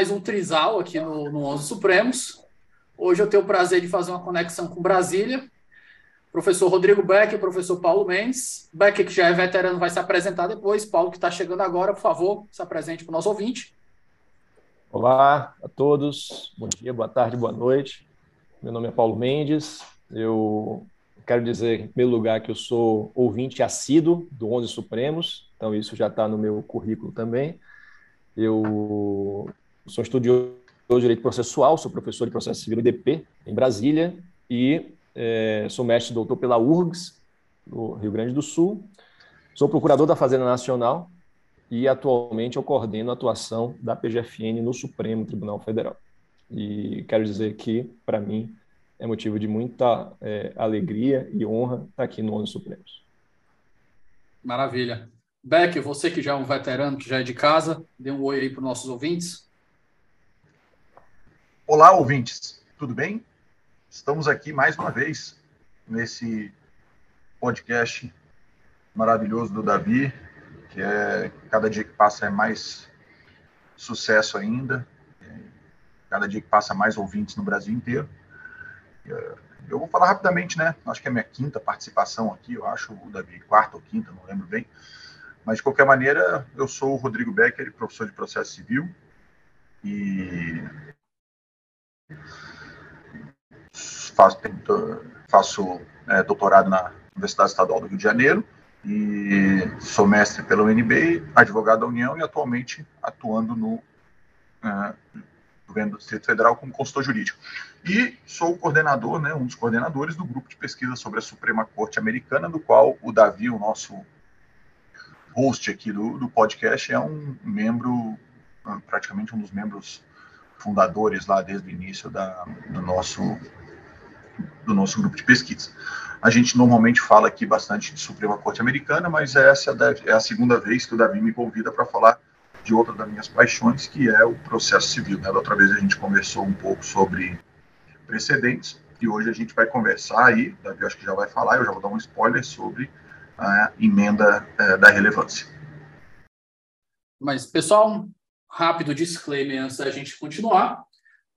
Mais um trisal aqui no, no 11 Supremos. Hoje eu tenho o prazer de fazer uma conexão com Brasília. Professor Rodrigo Beck professor Paulo Mendes. Beck, que já é veterano, vai se apresentar depois. Paulo, que está chegando agora, por favor, se apresente para o nosso ouvinte. Olá a todos, bom dia, boa tarde, boa noite. Meu nome é Paulo Mendes, eu quero dizer, em primeiro lugar, que eu sou ouvinte assíduo do Onze Supremos, então isso já está no meu currículo também. Eu sou estudioso de Direito Processual, sou professor de Processo Civil IDP em Brasília e é, sou mestre doutor pela URGS, no Rio Grande do Sul. Sou procurador da Fazenda Nacional e atualmente eu coordeno a atuação da PGFN no Supremo Tribunal Federal. E quero dizer que, para mim, é motivo de muita é, alegria e honra estar aqui no ONU Supremos. Maravilha. Beck, você que já é um veterano, que já é de casa, dê um oi aí para os nossos ouvintes. Olá, ouvintes, tudo bem? Estamos aqui mais uma vez nesse podcast maravilhoso do Davi, que é cada dia que passa é mais sucesso ainda, cada dia que passa mais ouvintes no Brasil inteiro. Eu vou falar rapidamente, né? Acho que é a minha quinta participação aqui, eu acho, o Davi, quarta ou quinta, não lembro bem. Mas, de qualquer maneira, eu sou o Rodrigo Becker, professor de processo civil, e faço, faço é, doutorado na Universidade Estadual do Rio de Janeiro e sou mestre pela UNB, advogado da União e atualmente atuando no uh, governo do Distrito Federal como consultor jurídico. E sou o coordenador, né, um dos coordenadores do grupo de pesquisa sobre a Suprema Corte Americana, do qual o Davi, o nosso host aqui do, do podcast, é um membro, praticamente um dos membros fundadores lá desde o início da, do, nosso, do nosso grupo de pesquisa. A gente normalmente fala aqui bastante de Suprema Corte Americana, mas essa é a segunda vez que o Davi me convida para falar de outra das minhas paixões, que é o processo civil. Né? Da outra vez a gente conversou um pouco sobre precedentes, e hoje a gente vai conversar aí, Davi acho que já vai falar, eu já vou dar um spoiler sobre a emenda é, da relevância. Mas, pessoal, rápido disclaimer antes da gente continuar.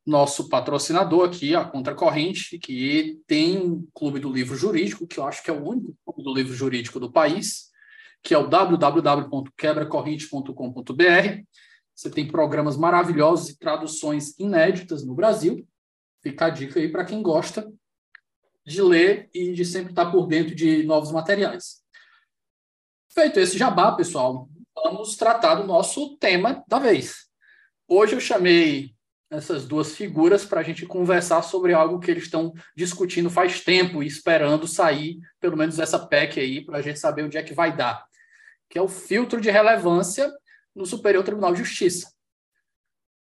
Nosso patrocinador aqui, a Contracorrente, que tem um clube do livro jurídico, que eu acho que é o único clube do livro jurídico do país, que é o www.quebracorrente.com.br. Você tem programas maravilhosos e traduções inéditas no Brasil. Fica a dica aí para quem gosta de ler e de sempre estar por dentro de novos materiais. Feito esse jabá, pessoal, vamos tratar do nosso tema da vez. Hoje eu chamei essas duas figuras para a gente conversar sobre algo que eles estão discutindo faz tempo e esperando sair, pelo menos essa PEC aí, para a gente saber onde é que vai dar, que é o filtro de relevância no Superior Tribunal de Justiça.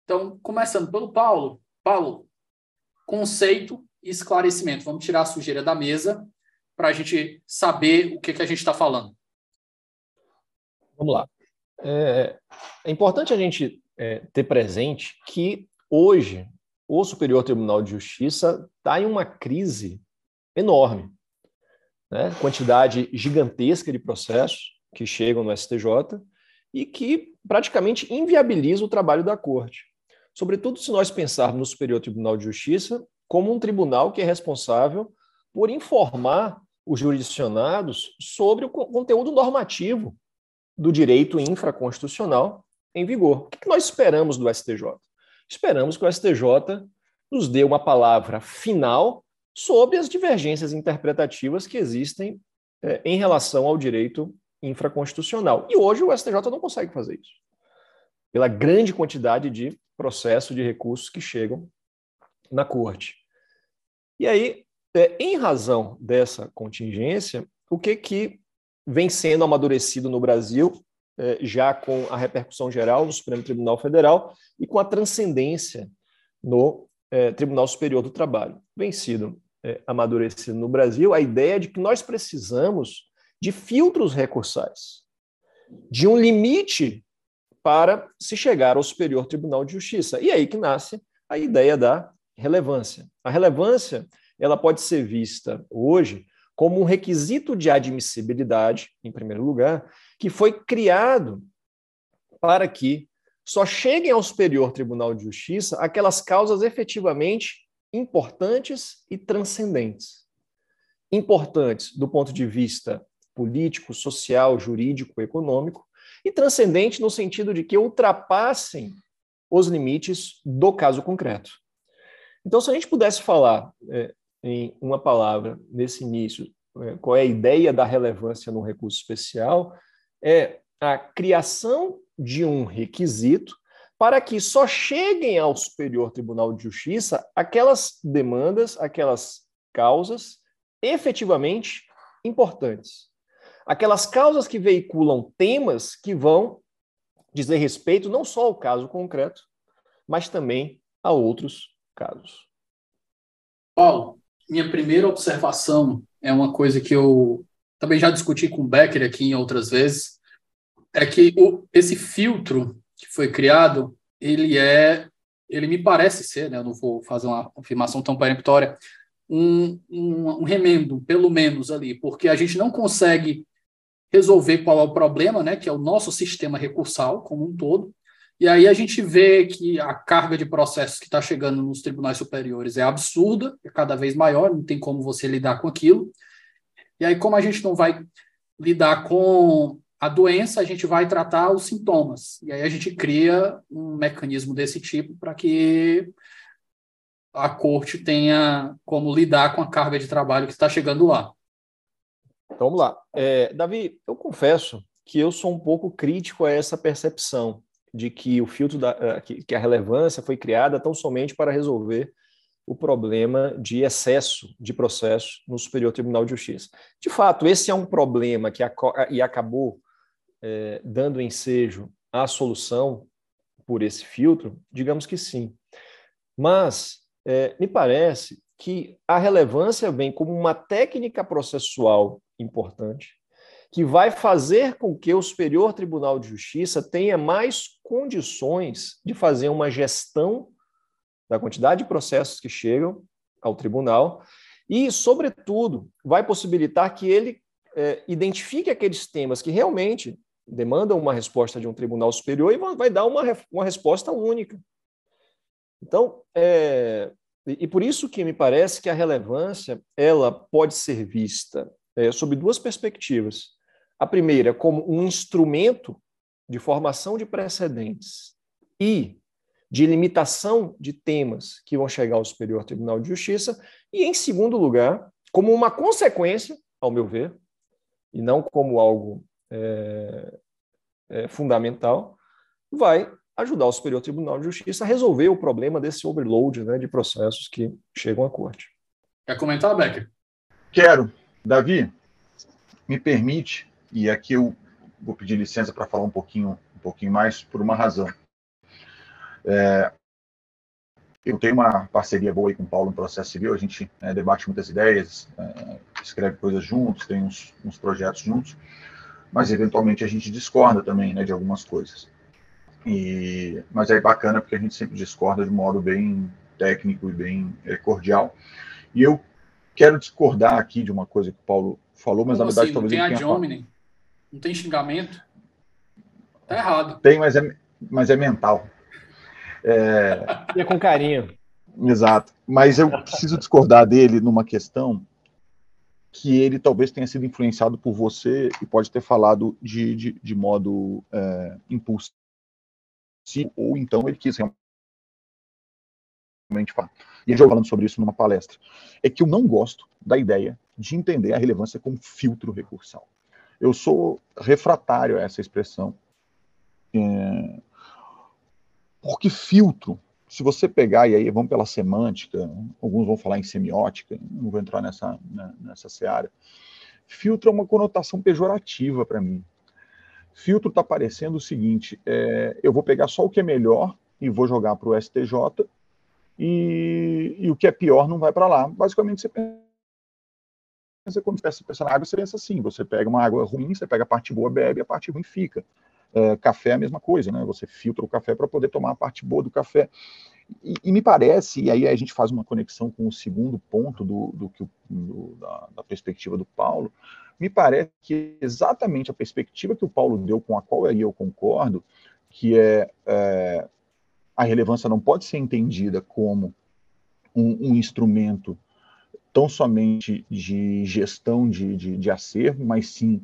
Então, começando pelo Paulo. Paulo, conceito e esclarecimento. Vamos tirar a sujeira da mesa para a gente saber o que, que a gente está falando. Vamos lá. É, é, importante a gente é, ter presente que hoje o Superior Tribunal de Justiça está em uma crise enorme. Né? Quantidade gigantesca de processos que chegam no STJ e que praticamente inviabiliza o trabalho da Corte. Sobretudo se nós pensarmos no Superior Tribunal de Justiça como um tribunal que é responsável por informar os jurisdicionados sobre o conteúdo normativo do direito infraconstitucional em vigor. O que nós esperamos do STJ? Esperamos que o STJ nos dê uma palavra final sobre as divergências interpretativas que existem é, em relação ao direito infraconstitucional. E hoje o STJ não consegue fazer isso, pela grande quantidade de processos de recursos que chegam na corte. E aí, é, em razão dessa contingência, o que, que vem sendo amadurecido no Brasil, é, já com a repercussão geral no Supremo Tribunal Federal e com a transcendência no é, Tribunal Superior do Trabalho. Vem sido é, amadurecido no Brasil a ideia de que nós precisamos de filtros recursais, de um limite para se chegar ao Superior Tribunal de Justiça. E é aí que nasce a ideia da relevância. A relevância ela pode ser vista hoje como um requisito de admissibilidade, em primeiro lugar, que foi criado para que só cheguem ao Superior Tribunal de Justiça aquelas causas efetivamente importantes e transcendentes. Importantes do ponto de vista político, social, jurídico, econômico, e transcendente no sentido de que ultrapassem os limites do caso concreto. Então, se a gente pudesse falar é, em uma palavra nesse início, é, qual é a ideia da relevância no recurso especial, é a criação de um requisito para que só cheguem ao Superior Tribunal de Justiça aquelas demandas, aquelas causas efetivamente importantes. Aquelas causas que veiculam temas que vão dizer respeito não só ao caso concreto, mas também a outros casos. Paulo, minha primeira observação é uma coisa que eu também já discuti com o Becker aqui em outras vezes, é que o, esse filtro que foi criado, ele é, ele me parece ser, né, eu não vou fazer uma afirmação tão peremptória, um, um, um remendo, pelo menos ali, porque a gente não consegue resolver qual é o problema, né, que é o nosso sistema recursal como um todo, e aí a gente vê que a carga de processos que está chegando nos tribunais superiores é absurda, é cada vez maior, não tem como você lidar com aquilo. E aí, como a gente não vai lidar com a doença, a gente vai tratar os sintomas. E aí a gente cria um mecanismo desse tipo para que a corte tenha como lidar com a carga de trabalho que está chegando lá. Então, vamos lá. É, Davi, eu confesso que eu sou um pouco crítico a essa percepção de que o filtro da eh, que a relevância foi criada tão somente para resolver o problema de excesso de processo no Superior Tribunal de Justiça. De fato, esse é um problema que e acabou é, dando ensejo à solução por esse filtro, digamos que sim. Mas é, me parece que a relevância vem como uma técnica processual importante que vai fazer com que o Superior Tribunal de Justiça tenha mais condições de fazer uma gestão da quantidade de processos que chegam ao tribunal e, sobretudo, vai possibilitar que ele é, identifique aqueles temas que realmente demandam uma resposta de um tribunal superior e vai dar uma, uma resposta única. Então, é, e, por isso que me parece que a relevância ela pode ser vista é, sob duas perspectivas. A primeira, como um instrumento de formação de precedentes e de limitação de temas que vão chegar ao Superior Tribunal de Justiça, e, em segundo lugar, como uma consequência, ao meu ver, e não como algo é, é, fundamental, vai ajudar o Superior Tribunal de Justiça a resolver o problema desse overload né, de processos que chegam à corte. Quer comentar, Becker? Quero. Davi, me permite e aqui eu vou pedir licença para falar um pouquinho, um pouquinho mais por uma razão. É, eu tenho uma parceria boa com o Paulo no processo civil, a gente é, debate muitas ideias, é, escreve coisas juntos, tem uns, uns, projetos juntos, mas eventualmente a gente discorda também né, de algumas coisas. E, mas é bacana porque a gente sempre discorda de modo bem técnico e bem é, cordial. E eu quero discordar aqui de uma coisa que o Paulo falou, mas Como na verdade assim? talvez não tem a Jomini, não tem xingamento. Tá errado. Tem, mas é, mas é mental. É... E é com carinho. Exato. Mas eu preciso discordar dele numa questão que ele talvez tenha sido influenciado por você e pode ter falado de, de, de modo é, impulsivo, ou então ele quis realmente falar. E ele já falando sobre isso numa palestra. É que eu não gosto da ideia de entender a relevância como filtro recursal. Eu sou refratário a essa expressão. É, porque filtro se você pegar, e aí vamos pela semântica, alguns vão falar em semiótica, não vou entrar nessa, né, nessa seara. Filtro é uma conotação pejorativa para mim. Filtro está parecendo o seguinte: é, eu vou pegar só o que é melhor e vou jogar para o STJ, e, e, o que é pior não vai para lá. Basicamente, você quando você pensa na água, você pensa assim: você pega uma água ruim, você pega a parte boa, bebe, a parte ruim fica. É, café é a mesma coisa, né? Você filtra o café para poder tomar a parte boa do café. E, e, me parece, e aí a gente faz uma conexão com o segundo ponto do, do, do da, da, perspectiva do Paulo, me parece que exatamente a perspectiva que o Paulo deu, com a qual eu concordo, que é, é a relevância não pode ser entendida como um, um instrumento tão somente de gestão de, de, de acervo, mas sim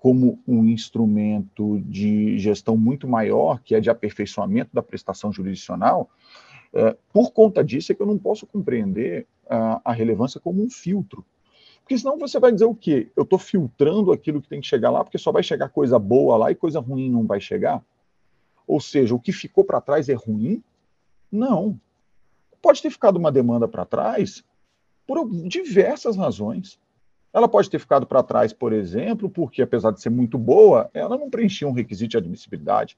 como um instrumento de gestão muito maior, que é de aperfeiçoamento da prestação jurisdicional, é, por conta disso é que eu não posso compreender a, a, relevância como um filtro. Porque senão você vai dizer o quê? Eu estou filtrando aquilo que tem que chegar lá, porque só vai chegar coisa boa lá e coisa ruim não vai chegar? Ou seja, o que ficou para trás é ruim? Não. Pode ter ficado uma demanda para trás por diversas razões. Ela pode ter ficado para trás, por exemplo, porque, apesar de ser muito boa, ela não preenchia um requisito de admissibilidade.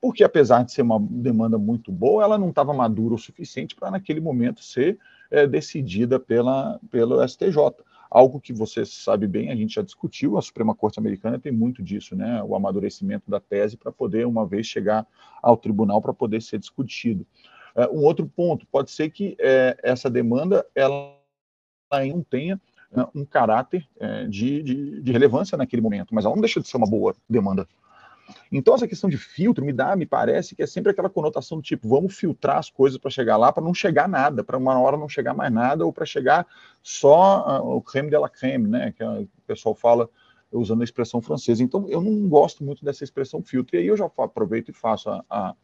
Porque, apesar de ser uma demanda muito boa, ela não estava madura o suficiente para, naquele momento, ser é, decidida pela, pelo STJ. Algo que você sabe bem, a gente já discutiu, a Suprema Corte Americana tem muito disso, né? O amadurecimento da tese para poder, uma vez, chegar ao tribunal para poder ser discutido. É, um outro ponto, pode ser que é, essa demanda ela não tenha né, um caráter é, de, de, de, relevância naquele momento, mas ela não deixa de ser uma boa demanda. Então, essa questão de filtro me dá, me parece que é sempre aquela conotação do tipo, vamos filtrar as coisas para chegar lá, para não chegar nada, para uma hora não chegar mais nada, ou para chegar só uh, o creme de la creme, né, que o pessoal fala usando a expressão francesa. Então, eu não gosto muito dessa expressão filtro, e aí eu já aproveito e faço a. a,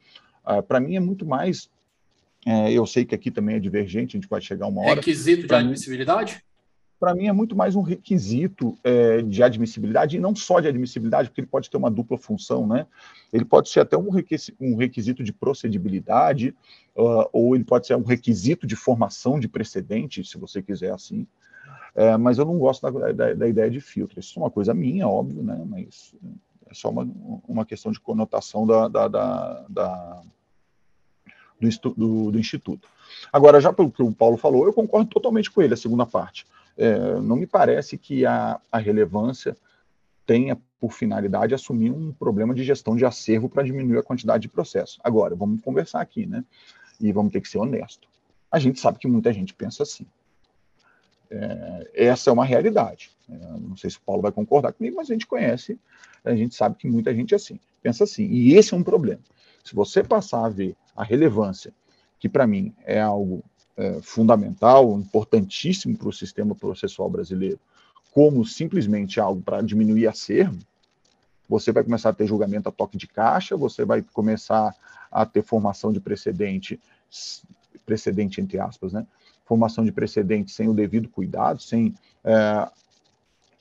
a para mim é muito mais. É, eu sei que aqui também é divergente, a gente vai chegar uma hora. Requisito de admissibilidade? para mim é muito mais um requisito é, de admissibilidade, e não só de admissibilidade, porque ele pode ter uma dupla função, né? Ele pode ser até um requisito, um requisito de procedibilidade, uh, ou ele pode ser um requisito de formação de precedente, se você quiser assim. É, mas eu não gosto da, da, da, ideia de filtro. Isso é uma coisa minha, óbvio, né? Mas é só uma, uma questão de conotação da, da do, do, do Instituto. Agora, já pelo que o Paulo falou, eu concordo totalmente com ele, a segunda parte é, não me parece que a, a relevância tenha por finalidade assumir um problema de gestão de acervo para diminuir a quantidade de processo. Agora, vamos conversar aqui, né? E vamos ter que ser honesto. A gente sabe que muita gente pensa assim. É, essa é uma realidade. É, não sei se o Paulo vai concordar comigo, mas a gente conhece, a gente sabe que muita gente é assim, pensa assim. E esse é um problema. Se você passar a ver a relevância, que para mim é algo é, fundamental, importantíssimo para o sistema processual brasileiro, como simplesmente algo para diminuir acervo, você vai começar a ter julgamento a toque de caixa, você vai começar a ter formação de precedente, precedente entre aspas, né? Formação de precedente sem o devido cuidado, sem é,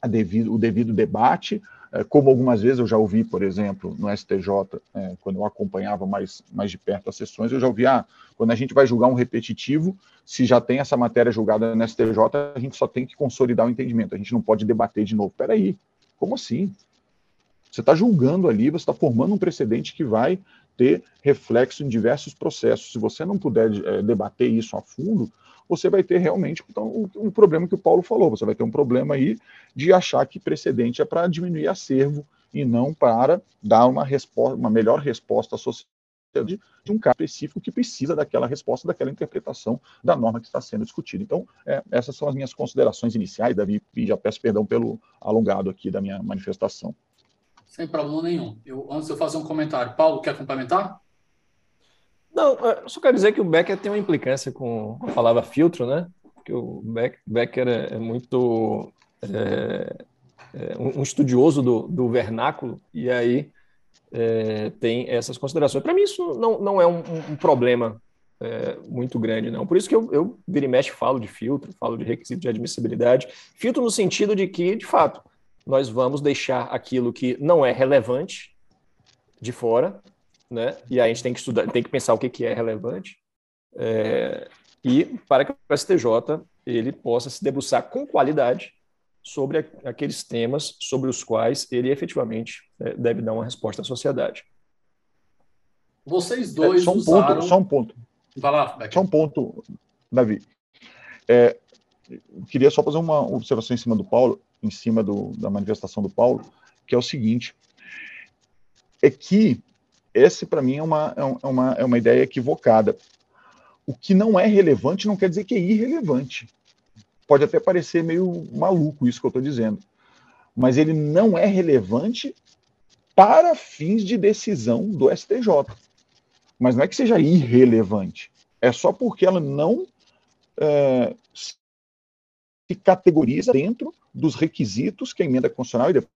devido, o devido debate, como algumas vezes eu já ouvi, por exemplo, no STJ, é, quando eu acompanhava mais, mais de perto as sessões, eu já ouvi, ah, quando a gente vai julgar um repetitivo, se já tem essa matéria julgada no STJ, a gente só tem que consolidar o entendimento, a gente não pode debater de novo. Peraí, como assim? Você está julgando ali, você está formando um precedente que vai ter reflexo em diversos processos. Se você não puder é, debater isso a fundo, você vai ter realmente então, o, o, problema que o Paulo falou. Você vai ter um problema aí de achar que precedente é para diminuir acervo e não para dar uma, resposta, uma melhor resposta à sociedade de, um caso específico que precisa daquela resposta, daquela interpretação da norma que está sendo discutida. Então, é, essas são as minhas considerações iniciais, Davi, e já peço perdão pelo alongado aqui da minha manifestação. Sem problema nenhum. Eu, antes eu fazer um comentário, Paulo, quer complementar? Não, eu só quero dizer que o Becker tem uma implicância com a palavra filtro, né? Porque o Becker é, é muito é, é um estudioso do, do vernáculo, e aí é, tem essas considerações. Para mim, isso não, não é um, um problema é, muito grande, não. Por isso que eu, eu vira e mexe falo de filtro, falo de requisito de admissibilidade. Filtro no sentido de que, de fato, nós vamos deixar aquilo que não é relevante de fora, né? E aí a gente tem que estudar, tem que pensar o que, que é relevante. É, e para que o STJ ele possa se debruçar com qualidade sobre aqueles temas sobre os quais ele efetivamente é, deve dar uma resposta à sociedade. Vocês dois é, só um usaram... ponto, só um ponto. Vai lá, Beck. Só um ponto, Davi. É, queria só fazer uma observação em cima do Paulo, em cima do, da manifestação do Paulo, que é o seguinte: é que esse para mim é uma, é uma, é uma ideia equivocada. O que não é relevante não quer dizer que é irrelevante pode até parecer meio maluco isso que eu estou dizendo, mas ele não é relevante para fins de decisão do STJ. Mas não é que seja irrelevante, é só porque ela não é, se categoriza dentro dos requisitos que a emenda constitucional e depois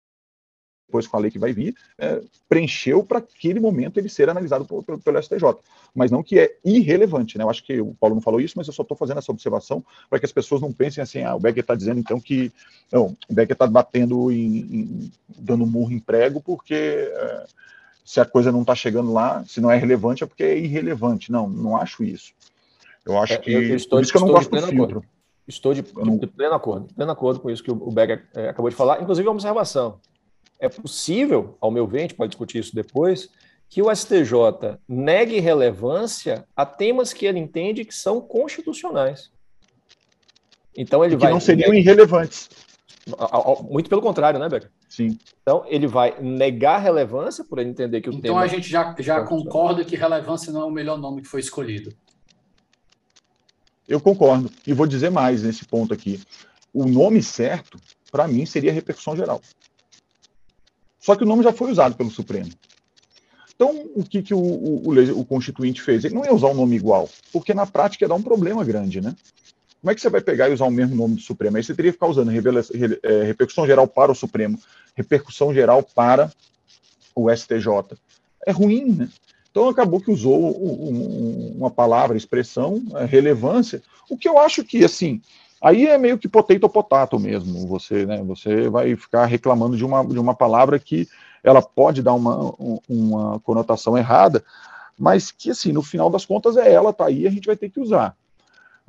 com a lei que vai vir, é, preencheu para aquele momento ele ser analisado por, por, pelo STJ. Mas não que é irrelevante, né? Eu acho que o Paulo não falou isso, mas eu só estou fazendo essa observação para que as pessoas não pensem assim, ah, o Becker está dizendo então que. Não, o Becker está batendo em, em, dando murro em prego porque. É, se a coisa não está chegando lá, se não é relevante, é porque é irrelevante. Não, não acho isso. Eu acho é, que. Eu, estou, por isso que eu não gosto do filtro. Acordo. Estou de, de, de, pleno acordo, de pleno acordo com isso que o Becker é, acabou de falar. Inclusive, uma observação. É possível, ao meu ver, a gente pode discutir isso depois, que o STJ negue relevância a temas que ele entende que são constitucionais. Então ele e que vai. não seriam irrelevantes. Muito pelo contrário, né, Becker? Sim. Então ele vai negar relevância por ele entender que o então, tema. Então a gente já, já concorda que relevância não é o melhor nome que foi escolhido. Eu concordo. E vou dizer mais nesse ponto aqui. O nome certo, para mim, seria repercussão geral. Só que o nome já foi usado pelo Supremo. Então, o que, que o, o, o, Constituinte fez? Ele não ia usar um nome igual, porque na prática ia dar um problema grande, né? Como é que você vai pegar e usar o mesmo nome do Supremo? Aí você teria que ficar usando é, repercussão geral para o Supremo, repercussão geral para o STJ. É ruim, né? Então acabou que usou uma palavra, expressão, é, relevância, o que eu acho que, assim, Aí é meio que potato potato mesmo. Você, né, você vai ficar reclamando de uma, de uma palavra que ela pode dar uma, uma conotação errada, mas que, assim, no final das contas é ela, tá aí, a gente vai ter que usar.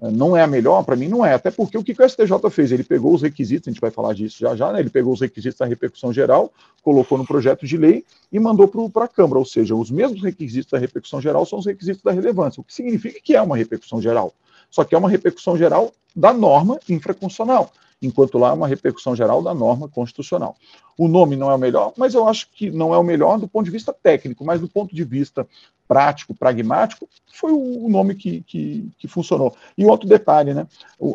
Não é a melhor? Para mim, não é. Até porque o que o STJ fez? Ele pegou os requisitos, a gente vai falar disso já já, né? Ele pegou os requisitos da repercussão geral, colocou no projeto de lei e mandou para a Câmara. Ou seja, os mesmos requisitos da repercussão geral são os requisitos da relevância, o que significa que é uma repercussão geral. Só que é uma repercussão geral da norma infraconstitucional, enquanto lá é uma repercussão geral da norma constitucional. O nome não é o melhor, mas eu acho que não é o melhor do ponto de vista técnico, mas do ponto de vista prático, pragmático, foi o nome que, que, que funcionou. E outro detalhe, né?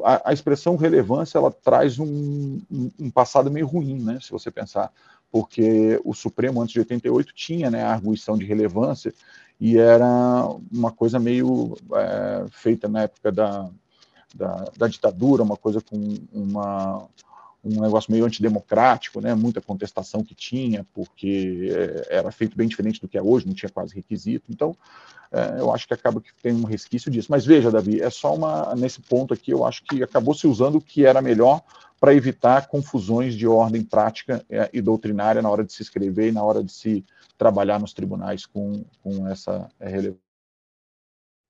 A, a expressão relevância ela traz um, um, passado meio ruim, né? Se você pensar, porque o Supremo antes de 88 tinha, né, a arguição de relevância e era uma coisa meio é, feita na época da, da, da ditadura, uma coisa com uma, um negócio meio antidemocrático, né? muita contestação que tinha, porque é, era feito bem diferente do que é hoje, não tinha quase requisito. Então, é, eu acho que acaba que tem um resquício disso. Mas veja, Davi, é só uma. Nesse ponto aqui, eu acho que acabou se usando o que era melhor para evitar confusões de ordem prática é, e doutrinária na hora de se escrever e na hora de se trabalhar nos tribunais com, com essa relevância.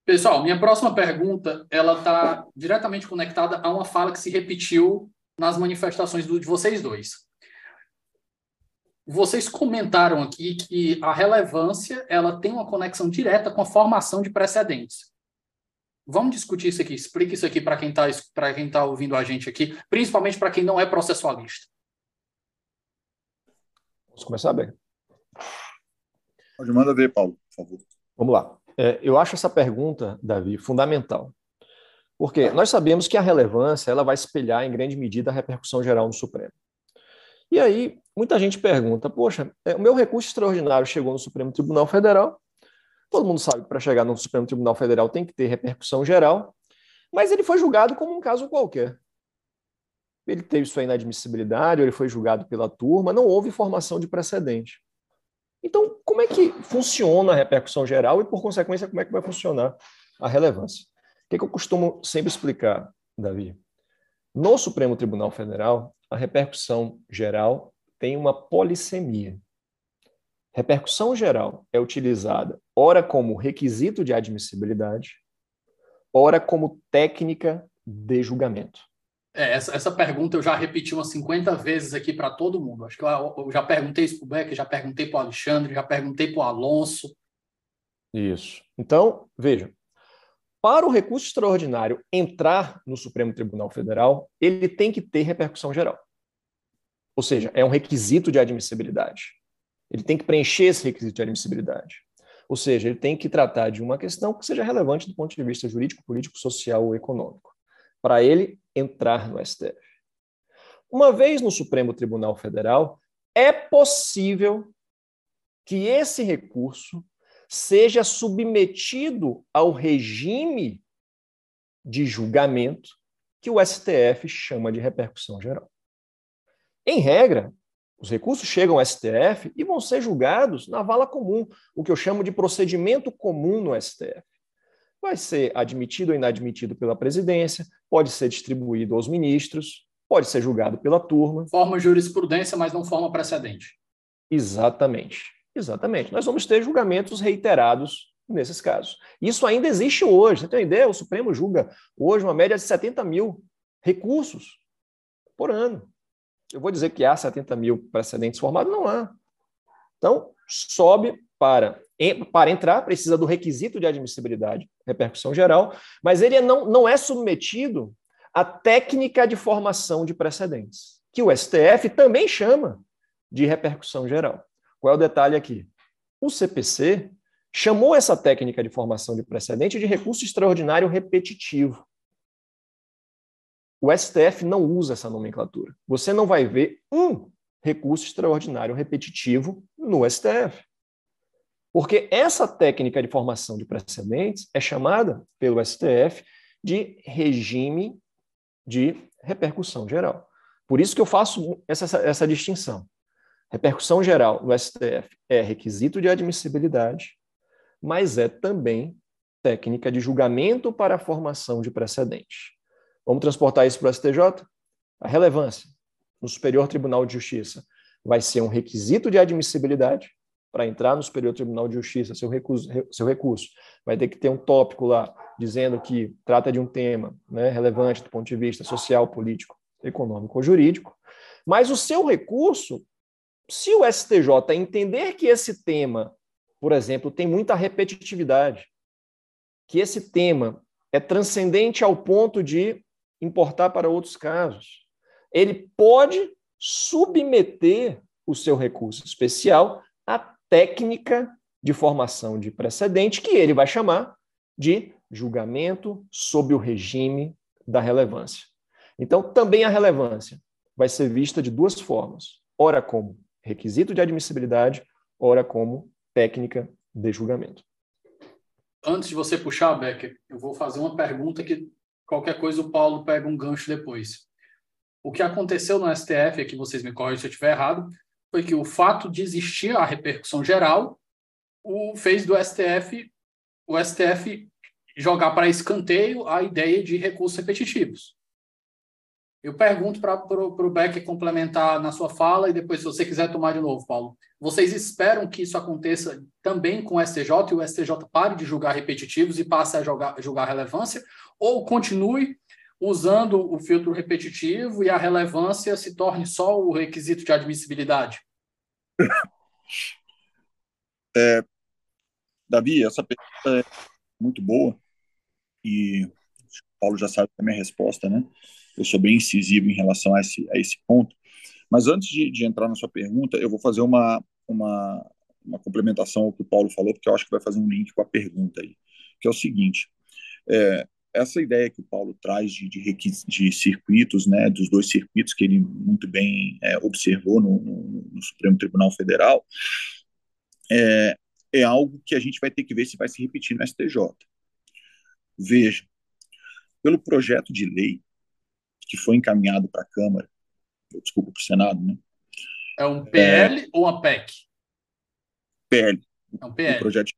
Pessoal, minha próxima pergunta ela está diretamente conectada a uma fala que se repetiu nas manifestações do, de vocês dois. Vocês comentaram aqui que a relevância ela tem uma conexão direta com a formação de precedentes. Vamos discutir isso aqui. Explique isso aqui para quem está para quem tá ouvindo a gente aqui, principalmente para quem não é processualista. Vamos começar bem. Pode mandar ver, Paulo, por favor. Vamos lá. É, eu acho essa pergunta, Davi, fundamental. Porque nós sabemos que a relevância ela vai espelhar em grande medida a repercussão geral no Supremo. E aí, muita gente pergunta: poxa, é, o meu recurso extraordinário chegou no Supremo Tribunal Federal. Todo mundo sabe que para chegar no Supremo Tribunal Federal tem que ter repercussão geral, mas ele foi julgado como um caso qualquer. Ele teve sua inadmissibilidade, ele foi julgado pela turma, não houve formação de precedente. Então, como é que funciona a repercussão geral e, por consequência, como é que vai funcionar a relevância? O que, é que eu costumo sempre explicar, Davi? No Supremo Tribunal Federal, a repercussão geral tem uma polissemia. Repercussão geral é utilizada, ora como requisito de admissibilidade, ora como técnica de julgamento. É, essa, essa pergunta eu já repeti umas 50 vezes aqui para todo mundo. Acho que eu, eu já perguntei isso para o Becker, já perguntei para o Alexandre, já perguntei para o Alonso. Isso. Então, veja, para o recurso extraordinário entrar no Supremo Tribunal Federal, ele tem que ter repercussão geral. Ou seja, é um requisito de admissibilidade. Ele tem que preencher esse requisito de admissibilidade. Ou seja, ele tem que tratar de uma questão que seja relevante do ponto de vista jurídico, político, social ou econômico, para ele entrar no STF. Uma vez no Supremo Tribunal Federal, é possível que esse recurso seja submetido ao regime de julgamento que o STF chama de repercussão geral. Em regra, os recursos chegam ao STF e vão ser julgados na vala comum, o que eu chamo de procedimento comum no STF. Vai ser admitido ou inadmitido pela presidência, pode ser distribuído aos ministros, pode ser julgado pela turma. Forma jurisprudência, mas não forma precedente. Exatamente. Exatamente. Nós vamos ter julgamentos reiterados nesses casos. Isso ainda existe hoje. Você tem uma ideia? O Supremo julga hoje uma média de 70 mil recursos por ano. Eu vou dizer que há 70 mil precedentes formados? Não há. Então, sobe para, para entrar, precisa do requisito de admissibilidade, repercussão geral, mas ele não, não é submetido à técnica de formação de precedentes, que o STF também chama de repercussão geral. Qual é o detalhe aqui? O CPC chamou essa técnica de formação de precedente de recurso extraordinário repetitivo. O STF não usa essa nomenclatura. Você não vai ver um recurso extraordinário repetitivo no STF. Porque essa técnica de formação de precedentes é chamada pelo STF de regime de repercussão geral. Por isso que eu faço essa, essa distinção. Repercussão geral no STF é requisito de admissibilidade, mas é também técnica de julgamento para a formação de precedente. Vamos transportar isso para o STJ? A relevância no Superior Tribunal de Justiça vai ser um requisito de admissibilidade para entrar no Superior Tribunal de Justiça, seu recurso, seu recurso vai ter que ter um tópico lá dizendo que trata de um tema né, relevante do ponto de vista social, político, econômico ou jurídico, mas o seu recurso se o STJ entender que esse tema, por exemplo, tem muita repetitividade, que esse tema é transcendente ao ponto de importar para outros casos, ele pode submeter o seu recurso especial à técnica de formação de precedente, que ele vai chamar de julgamento sob o regime da relevância. Então, também a relevância vai ser vista de duas formas: ora como requisito de admissibilidade, ora como técnica de julgamento. Antes de você puxar, Becker, eu vou fazer uma pergunta que qualquer coisa o Paulo pega um gancho depois. O que aconteceu no STF, aqui vocês me corrigem se eu estiver errado, foi que o fato de existir a repercussão geral o fez do STF o STF jogar para escanteio a ideia de recursos repetitivos. Eu pergunto para o Beck complementar na sua fala e depois, se você quiser tomar de novo, Paulo. Vocês esperam que isso aconteça também com o STJ e o STJ pare de julgar repetitivos e passe a julgar, julgar relevância? Ou continue usando o filtro repetitivo e a relevância se torne só o requisito de admissibilidade? É, Davi, essa pergunta é muito boa e o Paulo já sabe a minha resposta, né? eu sou bem incisivo em relação a esse, a esse ponto. Mas antes de, de entrar na sua pergunta, eu vou fazer uma, uma, uma complementação ao que o Paulo falou, porque eu acho que vai fazer um link com a pergunta aí, que é o seguinte, é, essa ideia que o Paulo traz de, de, de, circuitos, né, dos dois circuitos que ele muito bem é, observou no, no, no, Supremo Tribunal Federal, é, é algo que a gente vai ter que ver se vai se repetir no STJ. Veja, pelo projeto de lei que foi encaminhado para a Câmara, desculpa, para o Senado, né? É um PL é, ou uma PEC? PL. É um PL. projeto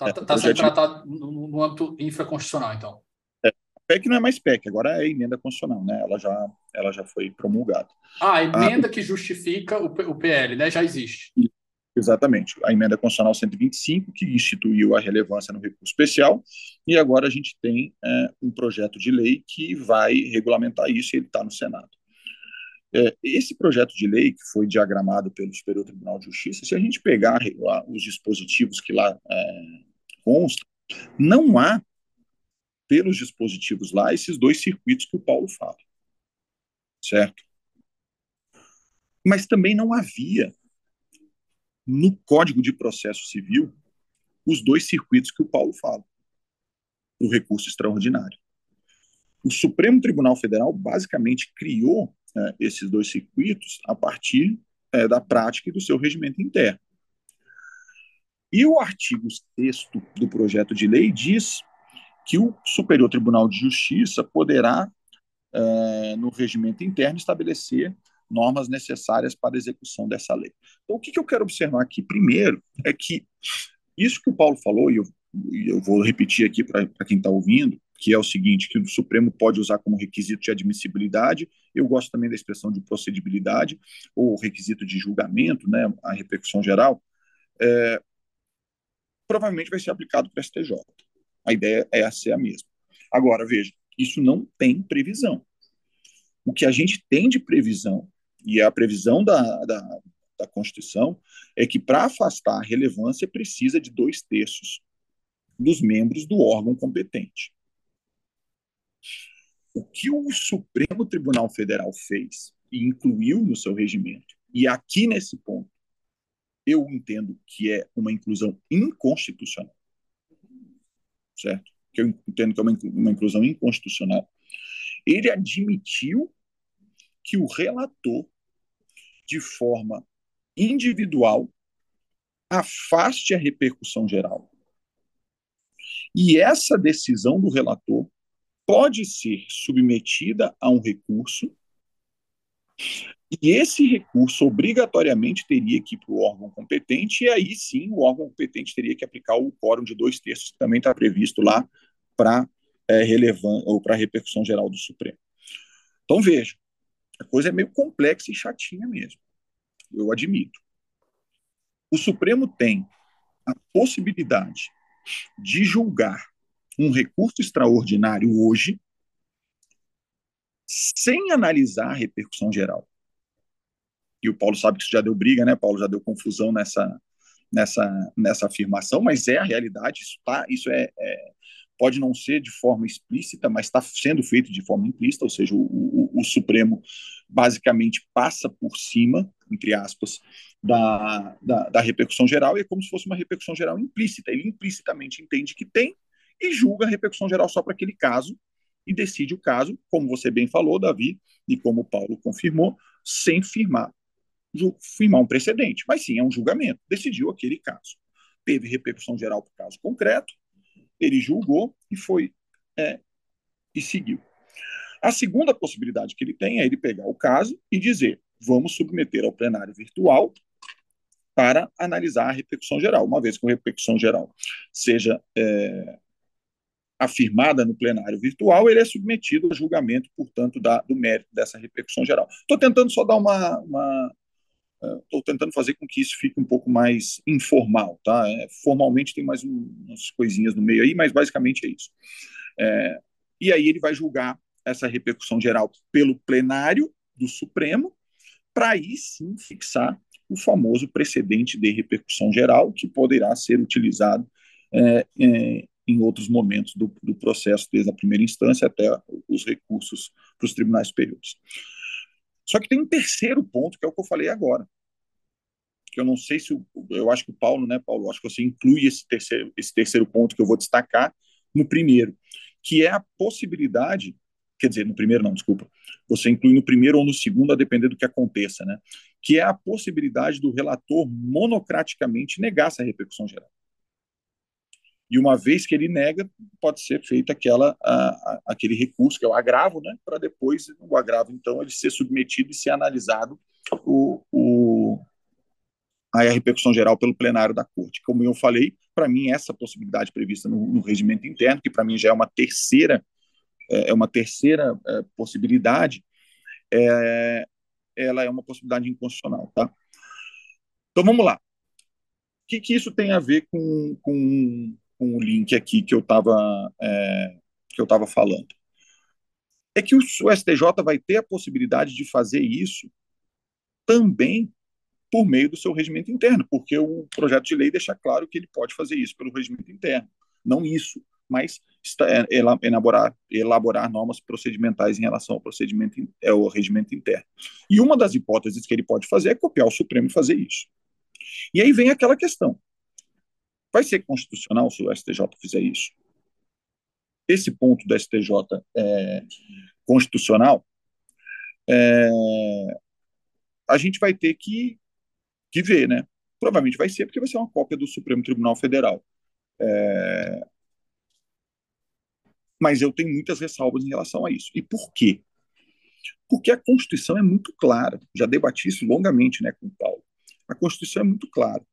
Está tá, tá sendo tratado no, no âmbito infraconstitucional, então. PEC não é mais PEC, agora é emenda constitucional, né? Ela já, ela já foi promulgada. Ah, a emenda ah, que justifica o, o PL, né? Já existe. Exatamente. A emenda constitucional 125, que instituiu a relevância no recurso especial, e agora a gente tem é, um projeto de lei que vai regulamentar isso e ele está no Senado. É, esse projeto de lei, que foi diagramado pelo Superior Tribunal de Justiça, se a gente pegar lá, os dispositivos que lá é, constam, não há pelos dispositivos lá esses dois circuitos que o Paulo fala. Certo? Mas também não havia no Código de Processo Civil os dois circuitos que o Paulo fala, o recurso extraordinário. O Supremo Tribunal Federal basicamente criou é, esses dois circuitos a partir é, da prática e do seu regimento interno. E o artigo 6 do projeto de lei diz que o Superior Tribunal de Justiça poderá, é, no regimento interno, estabelecer normas necessárias para a execução dessa lei. Então, o que, que eu quero observar aqui? Primeiro, é que isso que o Paulo falou, e eu, eu vou repetir aqui para quem está ouvindo, que é o seguinte, que o Supremo pode usar como requisito de admissibilidade, eu gosto também da expressão de procedibilidade, ou requisito de julgamento, né, a repercussão geral, é, provavelmente vai ser aplicado para o STJ. A ideia é ser a mesma. Agora, veja, isso não tem previsão. O que a gente tem de previsão, e é a previsão da, da, da Constituição, é que para afastar a relevância precisa de dois terços dos membros do órgão competente. O que o Supremo Tribunal Federal fez e incluiu no seu regimento, e aqui nesse ponto, eu entendo que é uma inclusão inconstitucional, certo? Que eu entendo que é uma, inclusão inconstitucional. Ele admitiu que o relator, de forma individual, afaste a repercussão geral. E essa decisão do relator pode ser submetida a um recurso, e esse recurso obrigatoriamente teria que ir para o órgão competente, e aí sim o órgão competente teria que aplicar o quórum de dois terços, que também está previsto lá para é, relevância ou para repercussão geral do Supremo. Então veja, a coisa é meio complexa e chatinha mesmo, eu admito. O Supremo tem a possibilidade de julgar um recurso extraordinário hoje sem analisar a repercussão geral. E o Paulo sabe que isso já deu briga, né? Paulo já deu confusão nessa, nessa, nessa afirmação, mas é a realidade. Isso, tá, isso é, é pode não ser de forma explícita, mas está sendo feito de forma implícita, ou seja, o, o, o, Supremo basicamente passa por cima, entre aspas, da, da, da, repercussão geral, e é como se fosse uma repercussão geral implícita. Ele implicitamente entende que tem e julga a repercussão geral só para aquele caso e decide o caso, como você bem falou, Davi, e como o Paulo confirmou, sem firmar, firmar um precedente. Mas sim, é um julgamento. Decidiu aquele caso. Teve repercussão geral para o caso concreto, ele julgou e foi é, e seguiu. A segunda possibilidade que ele tem é ele pegar o caso e dizer: vamos submeter ao plenário virtual para analisar a repercussão geral. Uma vez que a repercussão geral seja é, afirmada no plenário virtual, ele é submetido a julgamento, portanto, da, do mérito dessa repercussão geral. Estou tentando só dar uma, uma Estou tentando fazer com que isso fique um pouco mais informal, tá? É, formalmente tem mais um, umas coisinhas no meio aí, mas basicamente é isso. É, e aí ele vai julgar essa repercussão geral pelo plenário do Supremo, para aí sim fixar o famoso precedente de repercussão geral, que poderá ser utilizado é, é, em outros momentos do, do, processo, desde a primeira instância até os recursos para os tribunais superiores. Só que tem um terceiro ponto, que é o que eu falei agora, que eu não sei se eu acho que o Paulo, né, Paulo, acho que você inclui esse terceiro, esse terceiro ponto que eu vou destacar no primeiro, que é a possibilidade, quer dizer, no primeiro não, desculpa, você inclui no primeiro ou no segundo, a depender do que aconteça, né, que é a possibilidade do relator monocraticamente negar essa repercussão geral. E uma vez que ele nega, pode ser feito aquela, a, a, aquele recurso, que é o agravo, né, para depois o agravo, então, ele ser submetido e ser analisado o, o, a repercussão geral pelo plenário da Corte. Como eu falei, para mim, essa possibilidade prevista no, no regimento interno, que para mim já é uma terceira, é, é uma terceira é, possibilidade, é, ela é uma possibilidade inconstitucional. Tá? Então, vamos lá. O que, que isso tem a ver com, com com o link aqui que eu estava é, que eu estava falando. É que o, STJ vai ter a possibilidade de fazer isso também por meio do seu regimento interno, porque o projeto de lei deixa claro que ele pode fazer isso pelo regimento interno, não isso, mas é, elaborar, elaborar normas procedimentais em relação ao procedimento é o regimento interno. E uma das hipóteses que ele pode fazer é copiar o Supremo e fazer isso. E aí vem aquela questão: Vai ser constitucional se o STJ fizer isso? Esse ponto do STJ é, constitucional, é, a gente vai ter que, que ver, né? Provavelmente vai ser, porque vai ser uma cópia do Supremo Tribunal Federal. É, mas eu tenho muitas ressalvas em relação a isso. E por quê? Porque a Constituição é muito clara. Já debati isso longamente né, com o Paulo. A Constituição é muito clara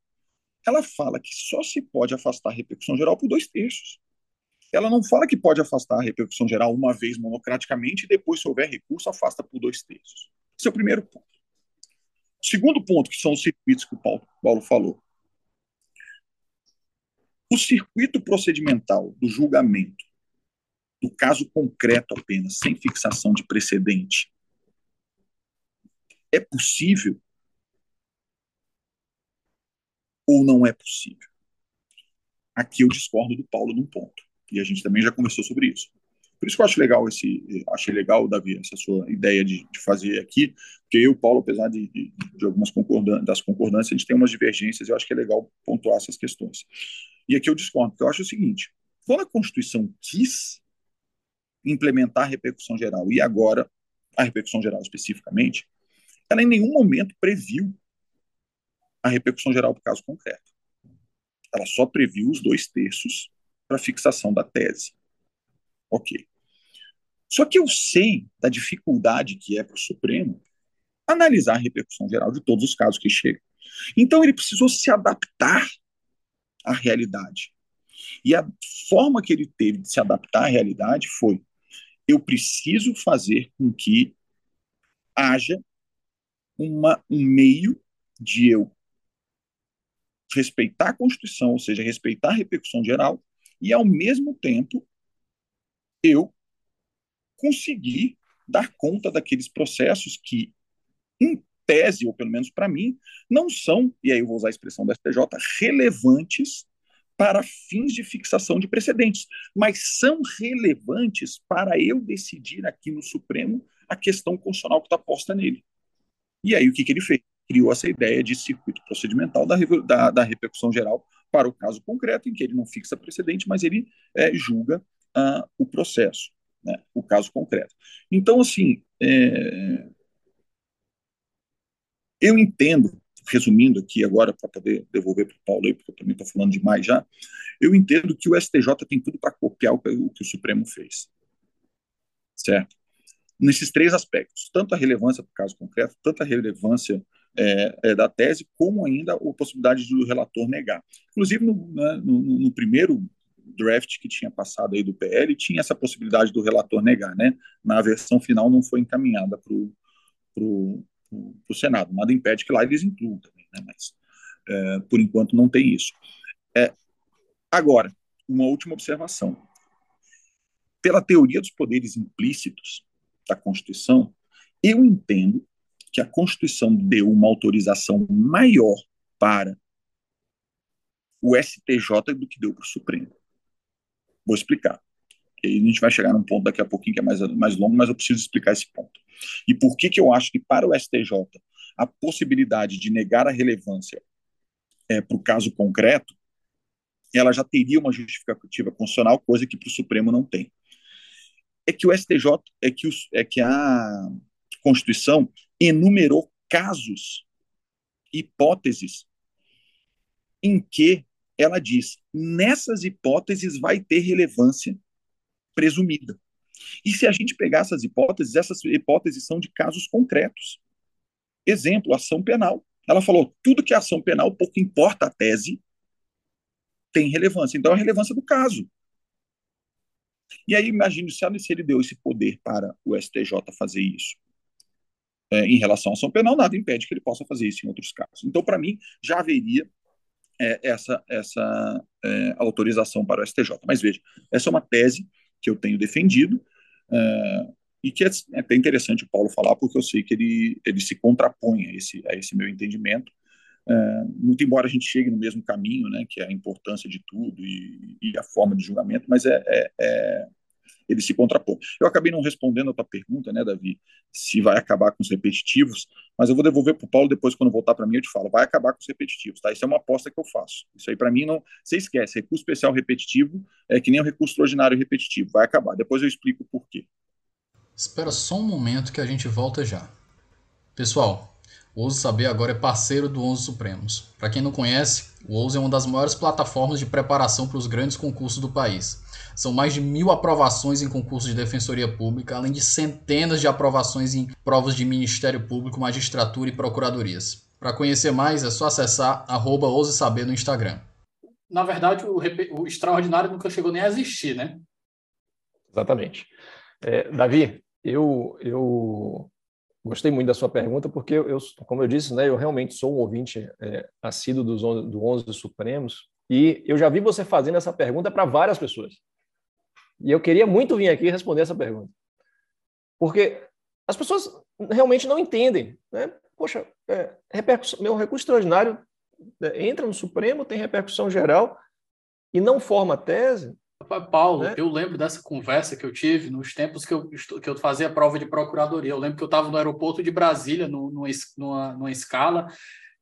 ela fala que só se pode afastar a repercussão geral por dois terços. Ela não fala que pode afastar a repercussão geral uma vez monocraticamente e depois, se houver recurso, afasta por dois terços. Esse é o primeiro ponto. Segundo ponto, que são os circuitos que o Paulo, Paulo falou. O circuito procedimental do julgamento, do caso concreto apenas, sem fixação de precedente, é possível ou não é possível? Aqui eu discordo do Paulo num ponto, e a gente também já conversou sobre isso. Por isso que eu acho legal esse, achei legal, Davi, essa sua ideia de, de fazer aqui, porque eu e o Paulo, apesar de, de, de algumas das concordâncias, a gente tem umas divergências, eu acho que é legal pontuar essas questões. E aqui eu discordo, porque eu acho o seguinte, quando a Constituição quis implementar a repercussão geral, e agora a repercussão geral especificamente, ela em nenhum momento previu a repercussão geral do caso concreto. Ela só previu os dois terços para fixação da tese. Ok. Só que eu sei da dificuldade que é para o Supremo analisar a repercussão geral de todos os casos que chegam. Então ele precisou se adaptar à realidade. E a forma que ele teve de se adaptar à realidade foi: eu preciso fazer com que haja uma, um meio de eu respeitar a Constituição, ou seja, respeitar a repercussão geral, e, ao mesmo tempo, eu conseguir dar conta daqueles processos que, em tese, ou pelo menos para mim, não são, e aí eu vou usar a expressão da STJ, relevantes para fins de fixação de precedentes, mas são relevantes para eu decidir aqui no Supremo a questão constitucional que está posta nele. E aí o que, que ele fez? Criou essa ideia de circuito procedimental da, da, da repercussão geral para o caso concreto, em que ele não fixa precedente, mas ele é, julga uh, o processo, né, o caso concreto. Então, assim, é, eu entendo, resumindo aqui agora, para poder devolver para o Paulo aí, porque eu também estou falando demais já, eu entendo que o STJ tem tudo para copiar o que o Supremo fez. Certo? Nesses três aspectos, tanto a relevância para o caso concreto, tanto a relevância é, da tese, como ainda a possibilidade do relator negar. Inclusive, no, né, no, no, primeiro draft que tinha passado aí do PL, tinha essa possibilidade do relator negar, né? Na versão final não foi encaminhada para o Senado. Nada impede que lá eles incluam também, né? Mas, é, por enquanto, não tem isso. É, agora, uma última observação. Pela teoria dos poderes implícitos da Constituição, eu entendo que a Constituição deu uma autorização maior para o STJ do que deu para o Supremo. Vou explicar. E a gente vai chegar num ponto daqui a pouquinho que é mais, mais longo, mas eu preciso explicar esse ponto. E por que, que eu acho que para o STJ a possibilidade de negar a relevância é, para o caso concreto, ela já teria uma justificativa constitucional, coisa que para o Supremo não tem. É que o STJ, é que, os, é que a Constituição enumerou casos, hipóteses, em que ela diz: nessas hipóteses vai ter relevância presumida. E se a gente pegar essas hipóteses, essas hipóteses são de casos concretos. Exemplo, ação penal. Ela falou: tudo que é ação penal, pouco importa a tese, tem relevância. Então, é a relevância do caso. E aí, imagine se ele deu esse poder para o STJ fazer isso. É, em relação à ação penal, nada impede que ele possa fazer isso em outros casos. Então, para mim, já haveria é, essa, essa é, autorização para o STJ. Mas veja, essa é uma tese que eu tenho defendido e que é, é até interessante o Paulo falar, porque eu sei que ele, ele se contrapõe a esse, a esse meu entendimento, muito embora a gente chegue no mesmo caminho, né, que é a importância de tudo e, e a forma de julgamento, mas é, é, é ele se contrapõe. Eu acabei não respondendo a tua pergunta, né, Davi, se vai acabar com os repetitivos, mas eu vou devolver para o Paulo depois, quando voltar para mim, eu te falo, vai acabar com os repetitivos, tá? Isso é uma aposta que eu faço. Isso aí, para mim, não. Você esquece, recurso especial repetitivo é que nem o recurso ordinário repetitivo, vai acabar. Depois eu explico por quê. Espera só um momento que a gente volta já. Pessoal, o Ouse Saber agora é parceiro do Onze Supremos. Para quem não conhece, o Ouse é uma das maiores plataformas de preparação para os grandes concursos do país. São mais de mil aprovações em concursos de defensoria pública, além de centenas de aprovações em provas de Ministério Público, magistratura e procuradorias. Para conhecer mais, é só acessar arroba Ouse Saber no Instagram. Na verdade, o, o, extraordinário nunca chegou nem a existir, né? Exatamente. É, Davi, eu, eu Gostei muito da sua pergunta, porque eu, como eu disse, né, eu realmente sou um ouvinte é, assíduo dos, do 11 Supremos, e eu já vi você fazendo essa pergunta para várias pessoas. E eu queria muito vir aqui responder essa pergunta. Porque as pessoas realmente não entendem. Né? Poxa, é, meu recurso extraordinário é, entra no Supremo, tem repercussão geral, e não forma tese, Paulo, né? eu lembro dessa conversa que eu tive nos tempos que eu, que eu fazia prova de procuradoria. Eu lembro que eu estava no aeroporto de Brasília, no, numa, numa escala,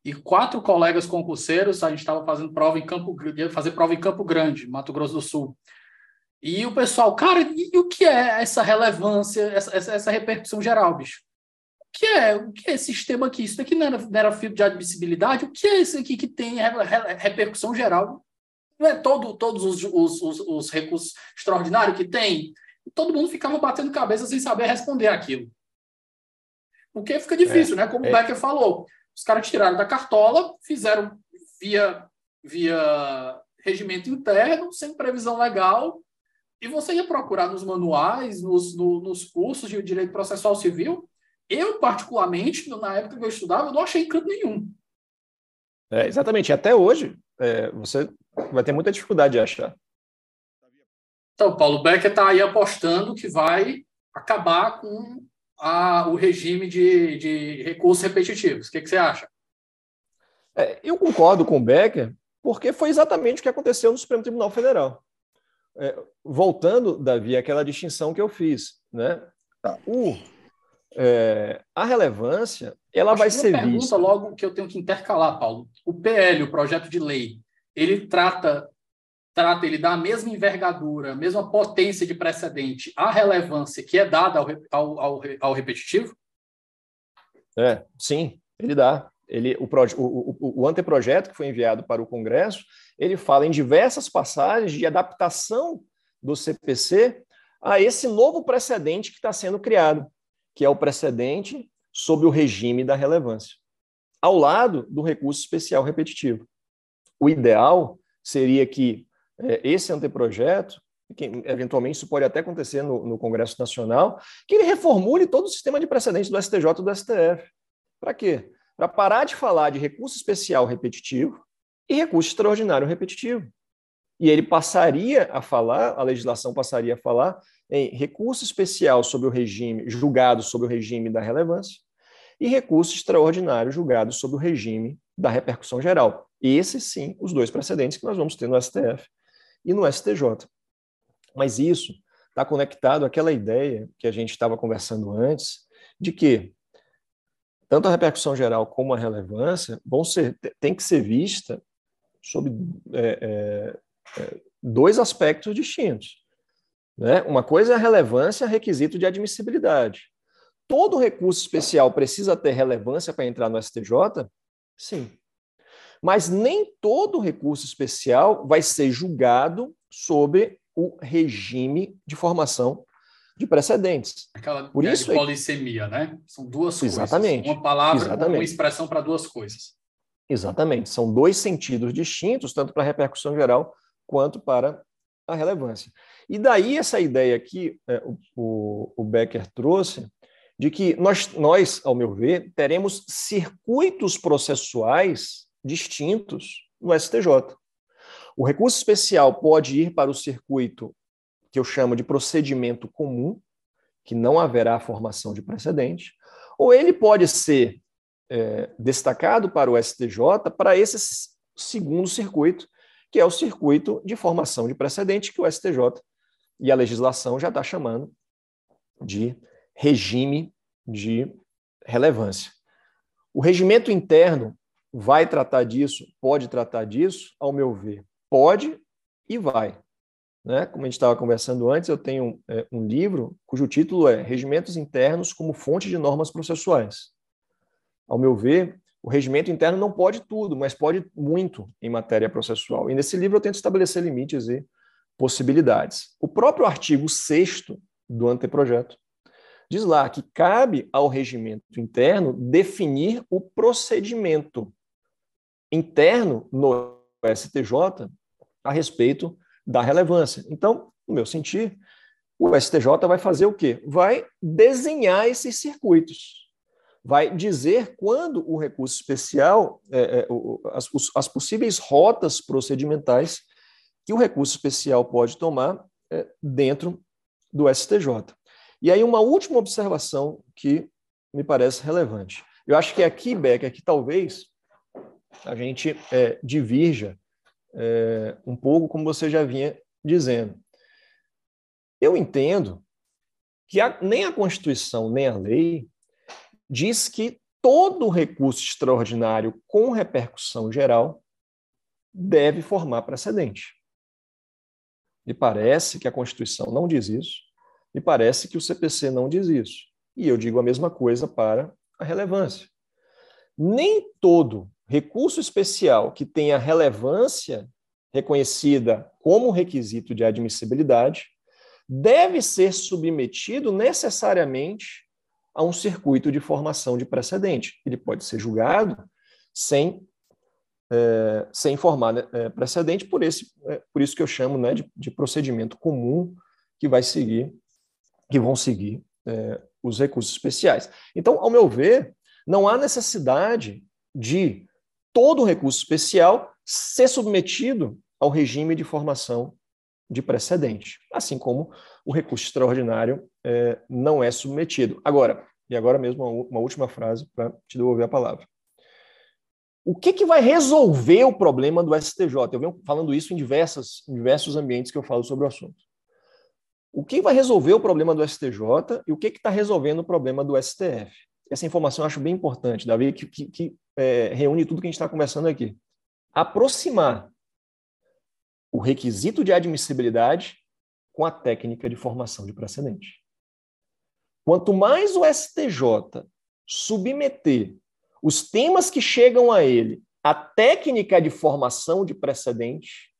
e quatro colegas concurseiros, a gente estava fazendo prova em Campo fazer prova em Campo Grande, Mato Grosso do Sul. E o pessoal, cara, e, e o que é essa relevância, essa, essa, essa, repercussão geral, bicho? O que é, o que é esse sistema aqui? Isso daqui não era, não era filtro de admissibilidade? O que é isso aqui que tem repercussão geral? Não é todo, todos os, os, os, os recursos extraordinários que tem? Todo mundo ficava batendo cabeça sem saber responder aquilo. Porque fica difícil, é, né? Como é. o Becker falou. Os caras tiraram da cartola, fizeram via, via regimento interno, sem previsão legal, e você ia procurar nos manuais, nos, no, nos cursos de direito processual civil. Eu, particularmente, na época que eu estudava, eu não achei canto nenhum. É, exatamente. Até hoje, é, você vai ter muita dificuldade de achar. Então, Paulo Becker está aí apostando que vai acabar com a, o regime de, de recursos repetitivos. O que, que você acha? É, eu concordo com o Becker, porque foi exatamente o que aconteceu no Supremo Tribunal Federal. É, voltando, Davi, àquela distinção que eu fiz, né? Tá. O, é, a relevância, ela Acho vai ser pergunta vista. logo que eu tenho que intercalar, Paulo. O PL, o projeto de lei, ele trata, trata, ele dá a mesma envergadura, a mesma potência de precedente, a relevância que é dada ao, ao, ao, ao repetitivo? É, sim, ele dá. Ele, o, o, o, o anteprojeto que foi enviado para o Congresso, ele fala em diversas passagens de adaptação do CPC a esse novo precedente que está sendo criado, que é o precedente sobre o regime da relevância, ao lado do recurso especial repetitivo. O ideal seria que é, esse anteprojeto, que eventualmente isso pode até acontecer no, no, Congresso Nacional, que ele reformule todo o sistema de precedentes do STJ e do STF. Para quê? Para parar de falar de recurso especial repetitivo e recurso extraordinário repetitivo. E ele passaria a falar, a legislação passaria a falar em recurso especial sobre o regime, julgado sobre o regime da relevância, e recurso extraordinário julgado sobre o regime da repercussão geral. Esses sim, os dois precedentes que nós vamos ter no STF e no STJ. Mas isso está conectado àquela ideia que a gente estava conversando antes, de que tanto a repercussão geral como a relevância vão ser, tem que ser vista sob é, é, é, dois aspectos distintos. Né? Uma coisa é a relevância, requisito de admissibilidade. Todo recurso especial precisa ter relevância para entrar no STJ? Sim. Mas nem todo recurso especial vai ser julgado sob o regime de formação de precedentes. Aquela Por isso de polissemia, né? São duas Exatamente. coisas. Uma palavra, Exatamente. uma expressão para duas coisas. Exatamente. São dois sentidos distintos, tanto para a repercussão geral quanto para a relevância. E daí essa ideia que é, o, o Becker trouxe, de que nós, nós, ao meu ver, teremos circuitos processuais distintos no STJ. O recurso especial pode ir para o circuito que eu chamo de procedimento comum, que não haverá formação de precedente, ou ele pode ser é, destacado para o STJ para esse segundo circuito, que é o circuito de formação de precedente, que o STJ e a legislação já está chamando de regime de relevância. O regimento interno vai tratar disso, pode tratar disso, ao meu ver, pode e vai. Né? Como a gente estava conversando antes, eu tenho é, um livro cujo título é Regimentos Internos como Fonte de Normas Processuais. Ao meu ver, o regimento interno não pode tudo, mas pode muito em matéria processual. E nesse livro eu tento estabelecer limites e possibilidades. O próprio artigo 6 do anteprojeto diz lá que cabe ao regimento interno definir o procedimento interno no STJ a respeito da relevância. Então, no meu sentir, o STJ vai fazer o quê? Vai desenhar esses circuitos. Vai dizer quando o recurso especial, é, é, as, as, possíveis rotas procedimentais que o recurso especial pode tomar é, dentro do STJ. E aí, uma última observação que me parece relevante. Eu acho que aqui, Becker, que talvez a gente é, divirja é, um pouco como você já vinha dizendo. Eu entendo que a, nem a Constituição nem a lei diz que todo recurso extraordinário com repercussão geral deve formar precedente. Me parece que a Constituição não diz isso, me parece que o CPC não diz isso. E eu digo a mesma coisa para a relevância. Nem todo recurso especial que tenha relevância reconhecida como requisito de admissibilidade deve ser submetido necessariamente a um circuito de formação de precedente. Ele pode ser julgado sem, é, sem formar né, é, precedente, por, esse, é, por isso que eu chamo né, de, de, procedimento comum que vai seguir, que vão seguir é, os recursos especiais. Então, ao meu ver, não há necessidade de todo recurso especial ser submetido ao regime de formação de precedente, assim como o recurso extraordinário é, não é submetido. Agora, e agora mesmo uma, última frase para te devolver a palavra. O que, que vai resolver o problema do STJ? Eu venho falando isso em, diversas, em diversos ambientes que eu falo sobre o assunto. O que vai resolver o problema do STJ e o que está resolvendo o problema do STF? Essa informação eu acho bem importante, Davi, que, que, que é, reúne tudo que a gente está conversando aqui. Aproximar o requisito de admissibilidade com a técnica de formação de precedente. Quanto mais o STJ submeter os temas que chegam a ele à técnica de formação de precedente,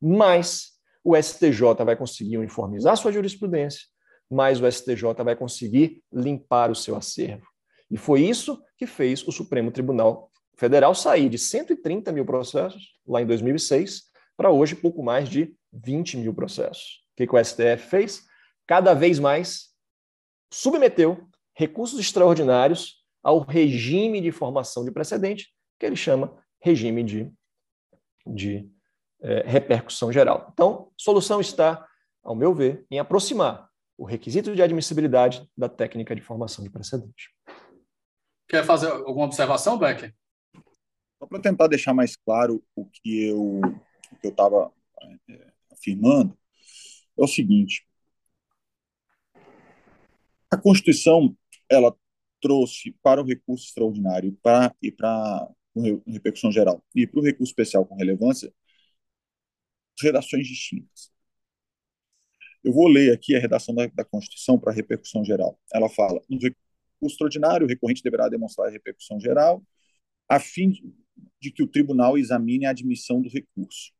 mais o STJ vai conseguir uniformizar sua jurisprudência, mais o STJ vai conseguir limpar o seu acervo. E foi isso que fez o Supremo Tribunal Federal sair de 130 mil processos, lá em 2006, para hoje pouco mais de 20 mil processos. O que, que o STF fez? Cada vez mais submeteu recursos extraordinários ao regime de formação de precedente, que ele chama regime de, de é, repercussão geral. Então, solução está, ao meu ver, em aproximar o requisito de admissibilidade da técnica de formação de precedente. Quer fazer alguma observação, Becker? Só para tentar deixar mais claro o que eu estava é, afirmando é o seguinte: a Constituição ela trouxe para o recurso extraordinário pra, e para repercussão geral e para o recurso especial com relevância redações distintas. Eu vou ler aqui a redação da, da Constituição para a repercussão geral. Ela fala: no extraordinário, o recorrente deverá demonstrar repercussão geral, a fim de, de que o tribunal examine a admissão do recurso.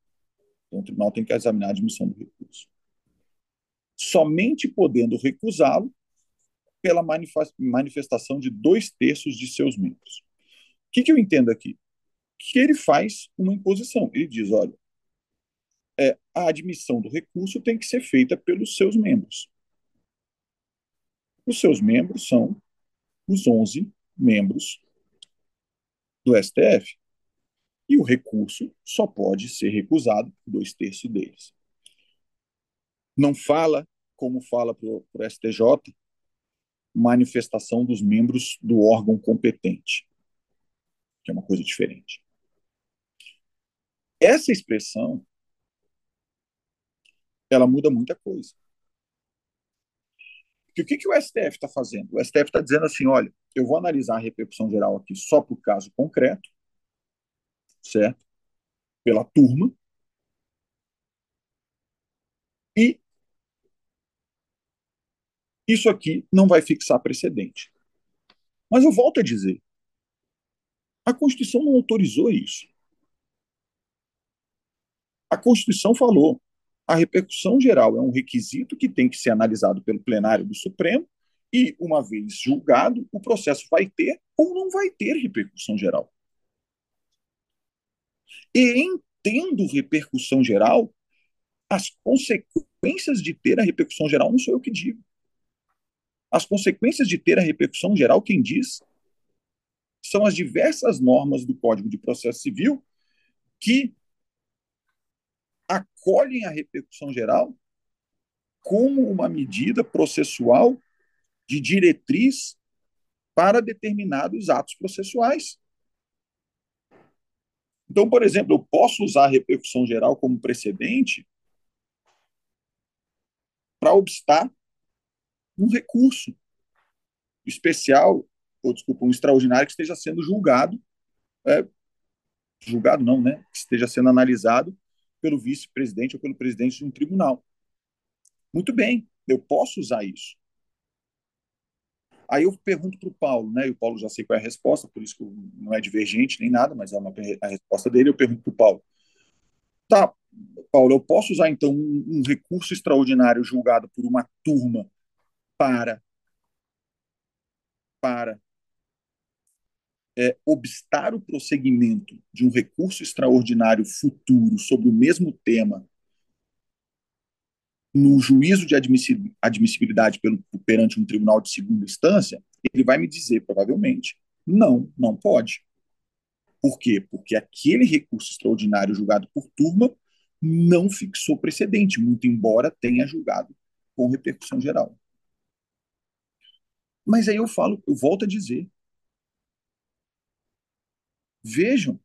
Então, o tribunal tem que examinar a admissão do recurso. Somente podendo recusá-lo pela manifestação de dois terços de seus membros. O que, que eu entendo aqui? Que ele faz uma imposição. Ele diz: olha, é, a admissão do recurso tem que ser feita pelos seus membros. Os seus membros são os 11 membros do STF. E o recurso só pode ser recusado por dois terços deles. Não fala, como fala para o STJ, manifestação dos membros do órgão competente, que é uma coisa diferente. Essa expressão ela muda muita coisa. Porque o que, que o STF está fazendo? O STF está dizendo assim: olha, eu vou analisar a repercussão geral aqui só para o caso concreto, certo? Pela turma. E isso aqui não vai fixar precedente. Mas eu volto a dizer: a Constituição não autorizou isso. A Constituição falou: a repercussão geral é um requisito que tem que ser analisado pelo plenário do Supremo e, uma vez julgado, o processo vai ter ou não vai ter repercussão geral. E entendo repercussão geral, as consequências de ter a repercussão geral não sou eu que digo. As consequências de ter a repercussão geral, quem diz, são as diversas normas do Código de Processo Civil que acolhem a repercussão geral como uma medida processual de diretriz para determinados atos processuais. Então, por exemplo, eu posso usar a repercussão geral como precedente para obstar um recurso especial, ou desculpa, um extraordinário que esteja sendo julgado, é, julgado não, né? Que esteja sendo analisado pelo vice-presidente ou pelo presidente de um tribunal. Muito bem, eu posso usar isso. Aí eu pergunto para o Paulo, né? E o Paulo já sei qual é a resposta, por isso que não é divergente nem nada, mas é uma, a resposta dele. Eu pergunto para o Paulo: tá, Paulo, eu posso usar então um, um recurso extraordinário julgado por uma turma para para é, obstar o prosseguimento de um recurso extraordinário futuro sobre o mesmo tema no juízo de admissibilidade pelo, perante um tribunal de segunda instância, ele vai me dizer, provavelmente, não, não pode. Por quê? Porque aquele recurso extraordinário julgado por turma não fixou precedente, muito embora tenha julgado com repercussão geral. Mas aí eu falo, eu volto a dizer, Vejam,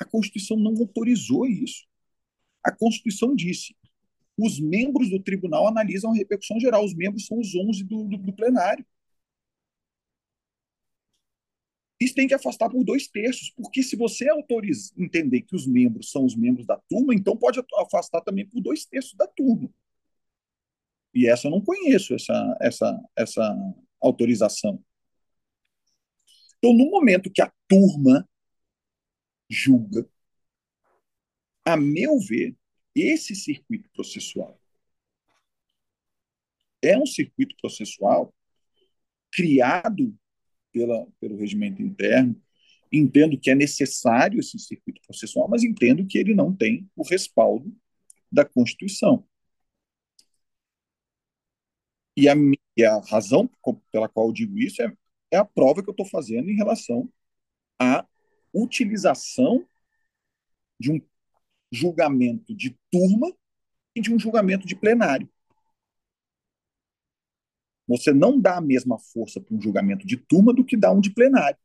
a Constituição não autorizou isso. A Constituição disse: os membros do tribunal analisam a repercussão geral, os membros são os 11 do, do, do plenário. Isso tem que afastar por dois terços, porque se você autoriza, entender que os membros são os membros da turma, então pode afastar também por dois terços da turma. E essa eu não conheço, essa, essa, essa autorização. Então, no momento que a turma julga. A meu ver, esse circuito processual é um circuito processual criado pela, pelo regimento interno. Entendo que é necessário esse circuito processual, mas entendo que ele não tem o respaldo da Constituição. E a, e a razão pela qual eu digo isso é, é a prova que eu estou fazendo em relação a utilização de um julgamento de turma e de um julgamento de plenário. Você não dá a mesma força para um julgamento de turma do que dá um de plenário.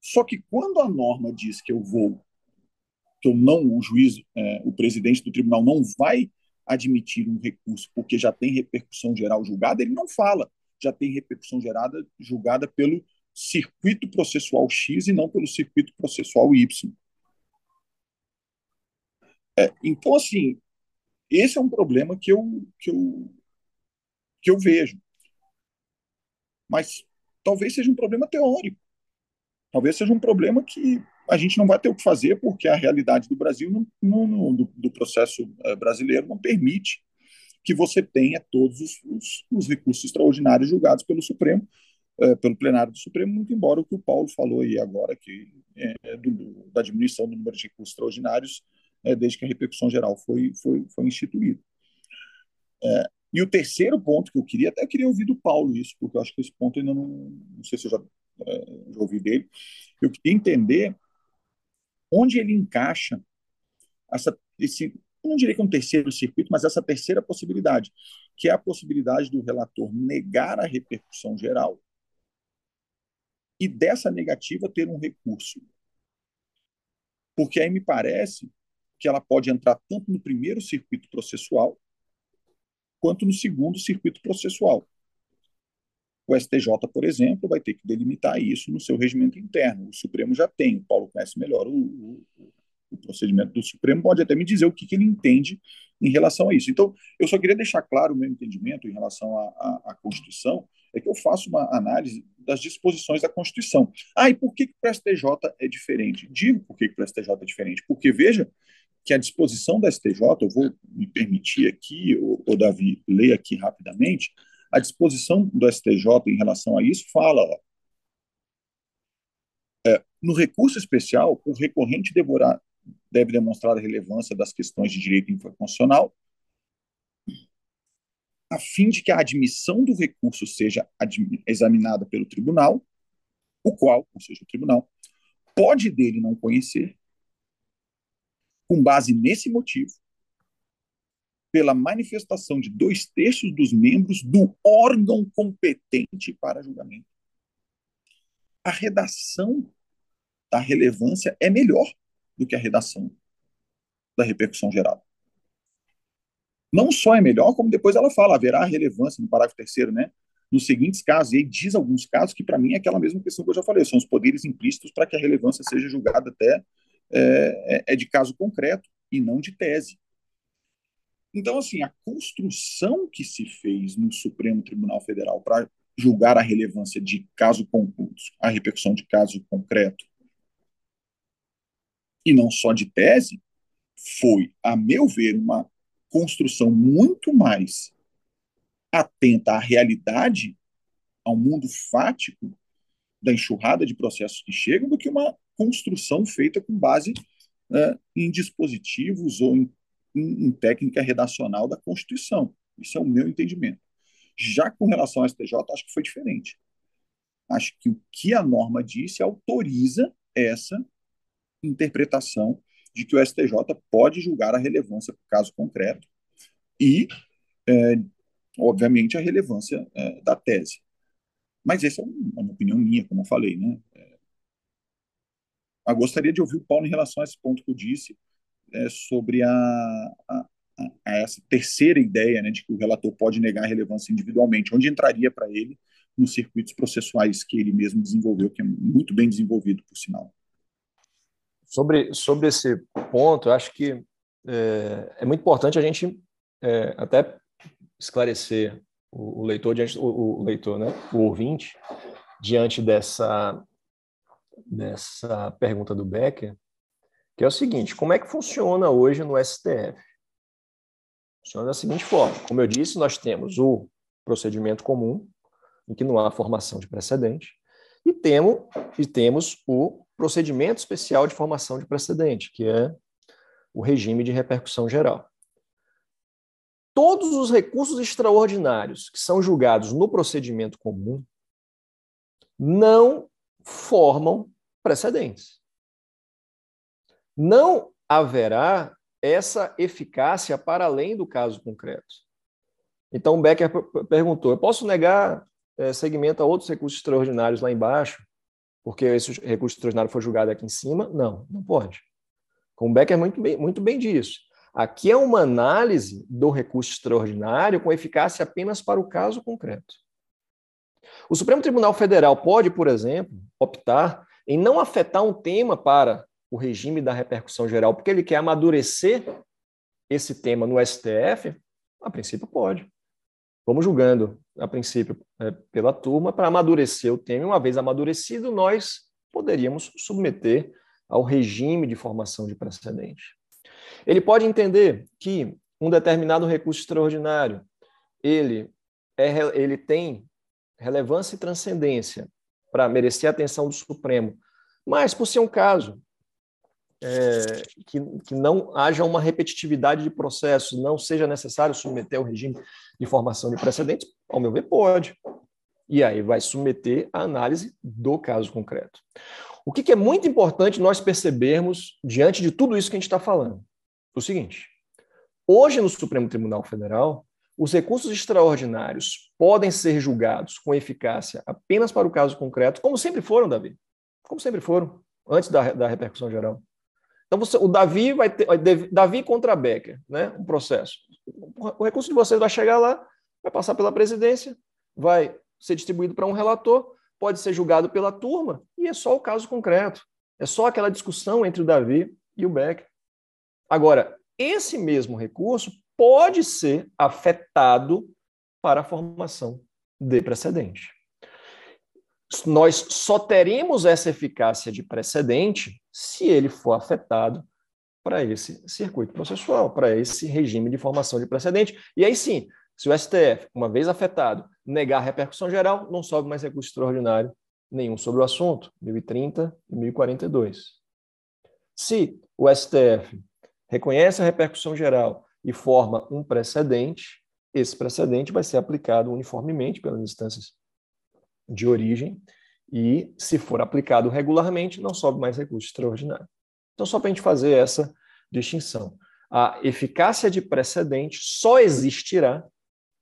Só que quando a norma diz que eu vou, que eu não, o juiz, é, o presidente do tribunal não vai admitir um recurso porque já tem repercussão geral julgada, ele não fala. já tem repercussão gerada, julgada pelo circuito processual X e não pelo circuito processual Y. É, então, assim, esse é um problema que eu, que eu, que eu vejo. Mas talvez seja um problema teórico. Talvez seja um problema que a gente não vai ter o que fazer, porque a realidade do Brasil, no, no, do, do, processo eh, brasileiro, não permite que você tenha todos os, os, os recursos extraordinários julgados pelo Supremo, eh, pelo plenário do Supremo, muito embora o que o Paulo falou aí agora, que é, do, da diminuição do número de recursos extraordinários, é, desde que a repercussão geral foi, foi, foi instituída. É, e o terceiro ponto que eu queria, até queria ouvir do Paulo isso, porque eu acho que esse ponto ainda não, não sei se eu já, é, já ouvi dele, eu queria entender onde ele encaixa essa, esse, não diria que é um terceiro circuito, mas essa terceira possibilidade, que é a possibilidade do relator negar a repercussão geral e dessa negativa ter um recurso. Porque aí me parece que ela pode entrar tanto no primeiro circuito processual quanto no segundo circuito processual. O STJ, por exemplo, vai ter que delimitar isso no seu regimento interno. O Supremo já tem, o Paulo conhece melhor o, o, o procedimento do Supremo, pode até me dizer o que, que, ele entende em relação a isso. Então, eu só queria deixar claro o meu entendimento em relação à, à, Constituição, é que eu faço uma análise das disposições da Constituição. Ah, e por que, que o STJ é diferente? Digo por que, que o STJ é diferente, porque veja que a disposição da STJ, eu vou me permitir aqui, o, Davi, ler aqui rapidamente, a disposição do STJ em relação a isso fala, ó, é, no recurso especial, o recorrente deverá, deve demonstrar a relevância das questões de direito infraconstitucional, a fim de que a admissão do recurso seja examinada pelo tribunal, o qual, ou seja, o tribunal, pode dele não conhecer, com base nesse motivo, pela manifestação de dois terços dos membros do órgão competente para julgamento. A redação da relevância é melhor do que a redação da repercussão geral. Não só é melhor, como depois ela fala, haverá relevância no parágrafo terceiro, né? Nos seguintes casos, e aí diz alguns casos que, para mim, é aquela mesma questão que eu já falei, são os poderes implícitos para que a relevância seja julgada até é, é, é de caso concreto e não de tese. Então, assim, a construção que se fez no Supremo Tribunal Federal para julgar a relevância de caso concreto, a repercussão de caso concreto, e não só de tese, foi, a meu ver, uma construção muito mais atenta à realidade, ao mundo fático da enxurrada de processos que chegam, do que uma construção feita com base né, em dispositivos ou em em, em técnica redacional da Constituição. Isso é o meu entendimento. Já com relação ao STJ, acho que foi diferente. Acho que o que a norma disse autoriza essa interpretação de que o STJ pode julgar a relevância para o caso concreto e, é, obviamente, a relevância é, da tese. Mas essa é uma opinião minha, como eu falei. Né? É, eu gostaria de ouvir o Paulo em relação a esse ponto que eu disse, é, sobre a, a, a, essa terceira ideia né, de que o relator pode negar a relevância individualmente, onde entraria para ele nos circuitos processuais que ele mesmo desenvolveu, que é muito bem desenvolvido, por sinal. Sobre, sobre esse ponto, eu acho que é, é muito importante a gente é, até esclarecer o, o leitor, diante, o, o, leitor, né, o ouvinte, diante dessa, dessa pergunta do Becker, que é o seguinte: como é que funciona hoje no STF? Funciona da seguinte forma: como eu disse, nós temos o procedimento comum, em que não há formação de precedente, e temos, e temos o procedimento especial de formação de precedente, que é o regime de repercussão geral. Todos os recursos extraordinários que são julgados no procedimento comum não formam precedentes não haverá essa eficácia para além do caso concreto. Então, Becker perguntou: eu posso negar é, segmento a outros recursos extraordinários lá embaixo, porque esse recurso extraordinário foi julgado aqui em cima? Não, não pode. Como Becker muito bem, muito bem diz. Aqui é uma análise do recurso extraordinário com eficácia apenas para o caso concreto. O Supremo Tribunal Federal pode, por exemplo, optar em não afetar um tema para o regime da repercussão geral, porque ele quer amadurecer esse tema no STF? A princípio, pode. Vamos julgando, a princípio, é, pela turma, para amadurecer o tema. Uma vez amadurecido, nós poderíamos submeter ao regime de formação de precedente. Ele pode entender que um determinado recurso extraordinário ele, é, ele tem relevância e transcendência para merecer a atenção do Supremo, mas por ser um caso é, que, que não haja uma repetitividade de processos, não seja necessário submeter ao regime de formação de precedentes, ao meu ver, pode. E aí vai submeter a análise do caso concreto. O que, que é muito importante nós percebermos diante de tudo isso que a gente está falando? O seguinte: hoje no Supremo Tribunal Federal, os recursos extraordinários podem ser julgados com eficácia apenas para o caso concreto, como sempre foram, Davi. Como sempre foram, antes da, da repercussão geral. Então, você, o Davi vai ter. Davi contra Becker, né? Um processo. O recurso de vocês vai chegar lá, vai passar pela presidência, vai ser distribuído para um relator, pode ser julgado pela turma, e é só o caso concreto. É só aquela discussão entre o Davi e o Becker. Agora, esse mesmo recurso pode ser afetado para a formação de precedente. Nós só teremos essa eficácia de precedente se ele for afetado para esse circuito processual, para esse regime de formação de precedente. E aí sim, se o STF, uma vez afetado, negar a repercussão geral, não sobe mais recurso extraordinário nenhum sobre o assunto, 1030 e 1042. Se o STF reconhece a repercussão geral e forma um precedente, esse precedente vai ser aplicado uniformemente pelas instâncias de origem e, se for aplicado regularmente, não sobe mais recurso extraordinário. Então, só para a gente fazer essa distinção. A eficácia de precedente só existirá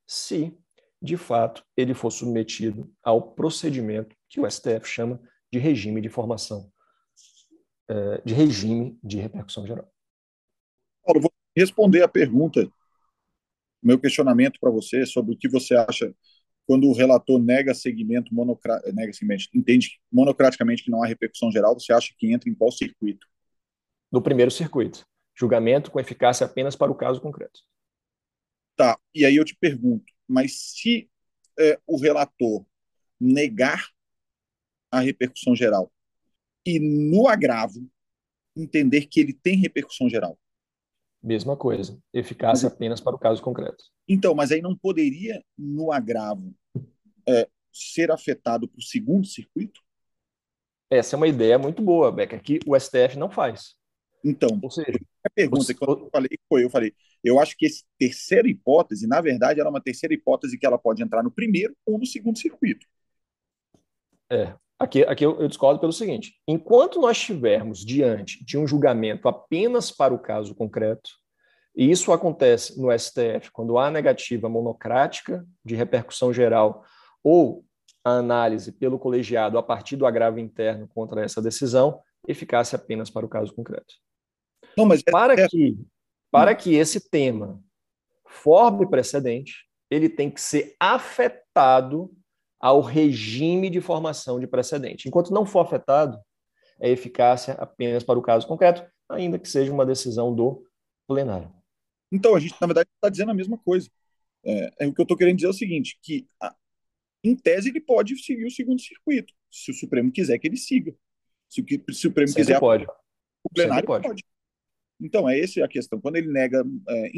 se, de fato, ele for submetido ao procedimento que o STF chama de regime de formação, eh, de regime de repercussão geral. Paulo, vou responder a pergunta, meu questionamento para você sobre o que você acha quando o relator nega segmento, monocra... nega segmento, entende monocraticamente que não há repercussão geral, você acha que entra em qual circuito? No primeiro circuito. Julgamento com eficácia apenas para o caso concreto. Tá, e aí eu te pergunto, mas se é, o relator negar a repercussão geral e no agravo entender que ele tem repercussão geral, Mesma coisa, eficácia mas, apenas para o caso concreto. Então, mas aí não poderia, no agravo, é, ser afetado para o segundo circuito? Essa é uma ideia muito boa, Becker, que o STF não faz. Então, Ou seja, a pergunta os, que eu falei foi, eu falei, eu acho que essa terceira hipótese, na verdade, ela é uma terceira hipótese que ela pode entrar no primeiro ou no segundo circuito. É, Aqui, aqui eu, eu, discordo pelo seguinte: enquanto nós estivermos diante de um julgamento apenas para o caso concreto, e isso acontece no STF quando há negativa monocrática de repercussão geral ou a análise pelo colegiado a partir do agravo interno contra essa decisão, eficácia apenas para o caso concreto. Não, mas para, é... que, para que esse tema forme precedente, ele tem que ser afetado ao regime de formação de precedente. Enquanto não for afetado, é eficácia apenas para o caso concreto, ainda que seja uma decisão do plenário. Então, a gente, na verdade, está dizendo a mesma coisa. É, é o que eu estou querendo dizer é o seguinte, que, a, em tese, ele pode seguir o segundo circuito, se o Supremo quiser que ele siga. Se o, se o Supremo Sempre quiser... pode. O plenário pode. pode. Então, é essa a questão. Quando ele nega... É,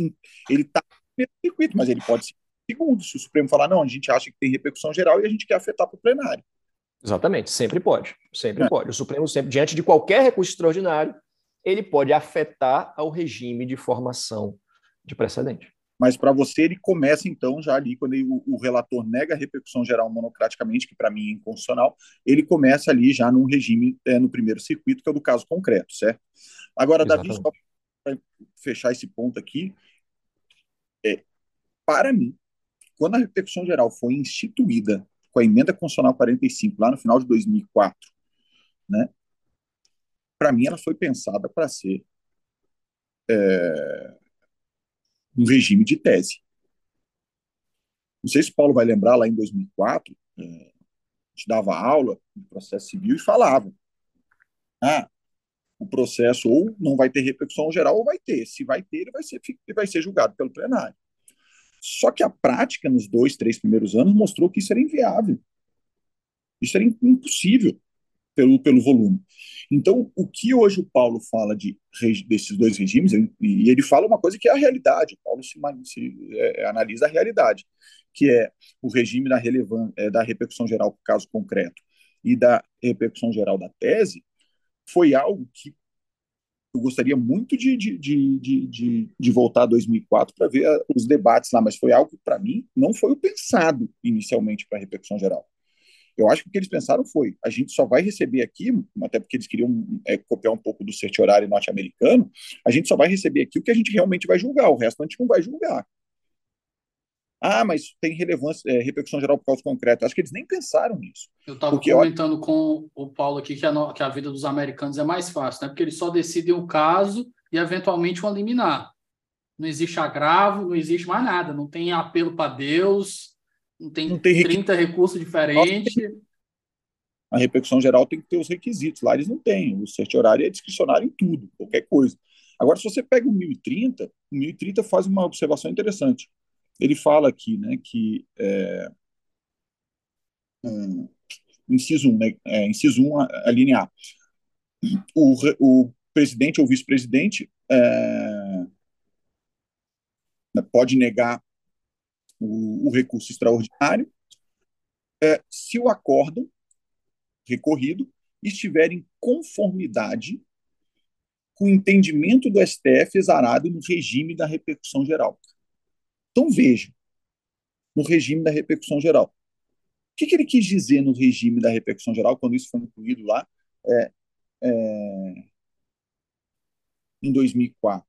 ele está no circuito, mas ele pode seguir segundo, se o Supremo falar, não, a gente acha que tem repercussão geral e a gente quer afetar para o plenário. Exatamente, sempre pode, sempre é. pode. O Supremo sempre, diante de qualquer recurso extraordinário, ele pode afetar ao regime de formação de precedente. Mas para você ele começa então já ali quando ele, o, o, relator nega a repercussão geral monocraticamente, que para mim é inconstitucional, ele começa ali já num regime é, no primeiro circuito que é o do caso concreto, certo? Agora, Exatamente. Davi, só para fechar esse ponto aqui, é, para mim quando a repercussão geral foi instituída com a emenda constitucional 45, lá no final de 2004, né, para mim ela foi pensada para ser é, um regime de tese. Não sei se o Paulo vai lembrar, lá em 2004, é, gente dava aula no processo civil e falava: ah, o processo ou não vai ter repercussão geral ou vai ter. Se vai ter, ele vai ser, vai ser julgado pelo plenário. Só que a prática, nos dois, três primeiros anos, mostrou que isso era inviável. Isso era impossível pelo, pelo volume. Então, o que hoje o Paulo fala de, desses dois regimes, e ele fala uma coisa que é a realidade, o Paulo se, se é, analisa a realidade, que é o regime da, relevan, é, da repercussão geral por caso concreto e da repercussão geral da tese, foi algo que eu gostaria muito de, de, de, de, de voltar a 2004 para ver os debates lá, mas foi algo que, para mim, não foi o pensado inicialmente para a repercussão geral. Eu acho que o que eles pensaram foi: a gente só vai receber aqui, até porque eles queriam é, copiar um pouco do certiorário norte-americano, a gente só vai receber aqui o que a gente realmente vai julgar, o resto a gente não vai julgar. Ah, mas tem relevância, é, repercussão geral por causa concreta. Acho que eles nem pensaram nisso. Eu estava comentando com o Paulo aqui que a, que a vida dos americanos é mais fácil, né? Porque eles só decidem o caso e eventualmente um liminar. Não existe agravo, não existe mais nada. Não tem apelo para Deus, não tem, não tem 30 recursos diferentes. A repercussão geral tem que ter os requisitos. Lá eles não têm. O certiorário é discricionário em tudo, qualquer coisa. Agora, se você pega o 1030, o 1030 faz uma observação interessante ele fala aqui né, que é, um, inciso 1, né, é, inciso 1, a, a linha A. O, o presidente ou vice-presidente é, pode negar o, o recurso extraordinário é, se o acórdão recorrido estiver em conformidade com o entendimento do STF exarado no regime da repercussão geral. Então, veja, no regime da repercussão geral. O que, que, ele quis dizer no regime da repercussão geral, quando isso foi incluído lá é, é, em 2004?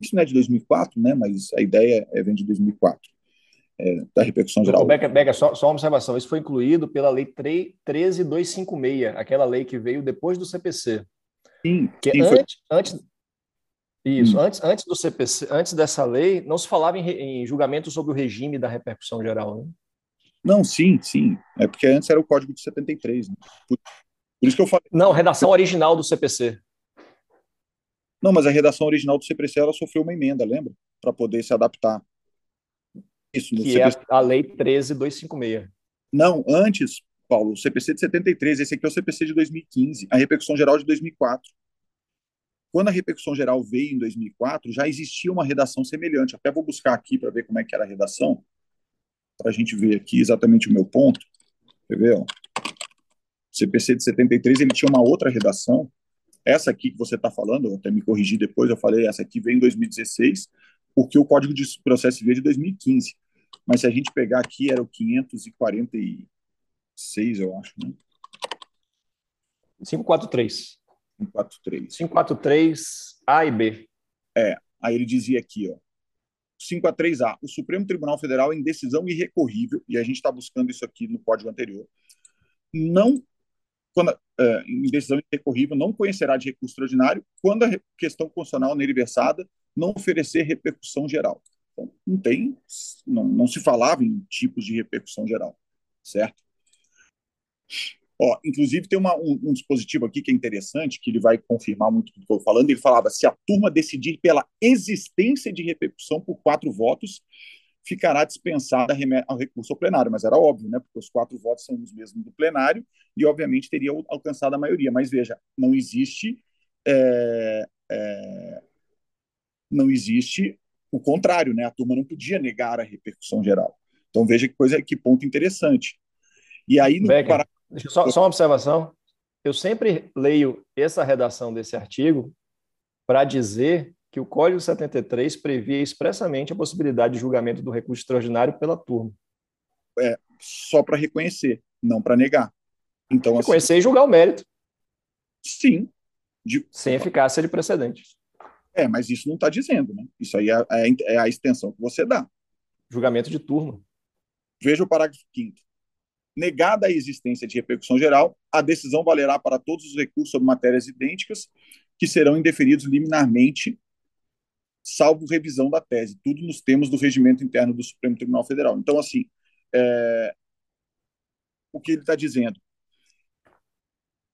Isso não é de 2004, né, mas a ideia é, vem de 2004, é, da repercussão geral. Beca, Beca só, só, uma observação, isso foi incluído pela Lei 13256, aquela lei que veio depois do CPC. Sim, que sim, antes, foi... antes, isso. Hum. Antes, antes do CPC, antes dessa lei, não se falava em, em julgamento sobre o regime da repercussão geral, né? Não, sim, sim. É porque antes era o Código de 73. Né? Por, por isso que eu falei. Não, redação original do CPC. Não, mas a redação original do CPC ela sofreu uma emenda, lembra? Para poder se adaptar. Isso, no que CPC. é a, a Lei 13256. Não, antes, Paulo, o CPC de 73, esse aqui é o CPC de 2015, a repercussão geral de 2004. Quando a repercussão geral veio em 2004, já existia uma redação semelhante. Até vou buscar aqui para ver como é que era a redação, para a gente ver aqui exatamente o meu ponto. Quer ver? Ó? CPC de 73 ele tinha uma outra redação. Essa aqui que você está falando, eu até me corrigi depois, eu falei, essa aqui veio em 2016, porque o Código de Processo Civil de 2015. Mas se a gente pegar aqui, era o 546, eu acho, né? 543. 543. 543, A e B. É, aí ele dizia aqui, ó, 543A, o Supremo Tribunal Federal, em decisão irrecorrível, e a gente está buscando isso aqui no código anterior, não, quando, é, em decisão irrecorrível, não conhecerá de recurso extraordinário quando a questão constitucional nele versada não oferecer repercussão geral. Então, não tem, não, não se falava em tipos de repercussão geral, certo? Ó, inclusive, tem uma, um, um, dispositivo aqui que é interessante, que ele vai confirmar muito o que estou falando. Ele falava: se a turma decidir pela existência de repercussão por quatro votos, ficará dispensada ao recurso ao plenário. Mas era óbvio, né? Porque os quatro votos são os mesmos do plenário e, obviamente, teria alcançado a maioria. Mas veja, não existe. É, é, não existe o contrário, né? A turma não podia negar a repercussão geral. Então veja que coisa, que ponto interessante. E aí no parágrafo Deixa só, só uma observação. Eu sempre leio essa redação desse artigo para dizer que o Código 73 previa expressamente a possibilidade de julgamento do recurso extraordinário pela turma. É, só para reconhecer, não para negar. Então, assim reconhecer assim, e julgar o mérito. Sim. De... Sem eficácia de precedente. É, mas isso não está dizendo, né? Isso aí é, é, é, a extensão que você dá. Julgamento de turma. Veja o parágrafo 5 Negada a existência de repercussão geral, a decisão valerá para todos os recursos sobre matérias idênticas que serão indeferidos liminarmente, salvo revisão da tese, tudo nos termos do regimento interno do Supremo Tribunal Federal. Então, assim, é... o que ele está dizendo?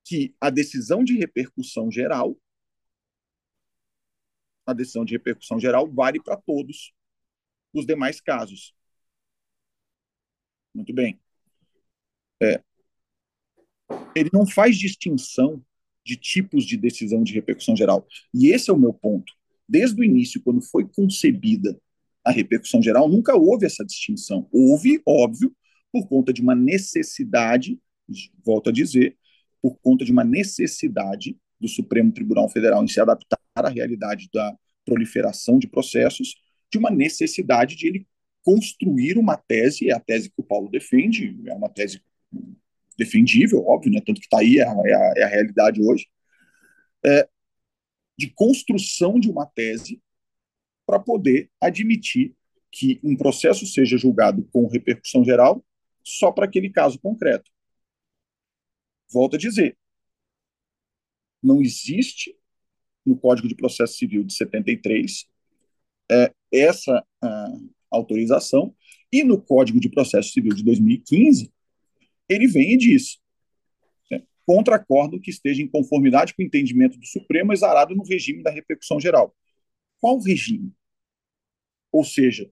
Que a decisão de repercussão geral, a decisão de repercussão geral vale para todos os demais casos. Muito bem. É, ele não faz distinção de tipos de decisão de repercussão geral. E esse é o meu ponto. Desde o início, quando foi concebida a repercussão geral, nunca houve essa distinção. Houve, óbvio, por conta de uma necessidade, volto a dizer, por conta de uma necessidade do Supremo Tribunal Federal em se adaptar à realidade da proliferação de processos, de uma necessidade de ele construir uma tese, é a tese que o Paulo defende, é uma tese defendível, óbvio, né? tanto que está aí, é a, é, a, é a, realidade hoje, é, de construção de uma tese para poder admitir que um processo seja julgado com repercussão geral só para aquele caso concreto. Volto a dizer, não existe no Código de Processo Civil de 73 é, essa a, autorização, e no Código de Processo Civil de 2015, ele vem e diz: né, contra acordo que esteja em conformidade com o entendimento do Supremo exarado no regime da repercussão geral. Qual regime? Ou seja,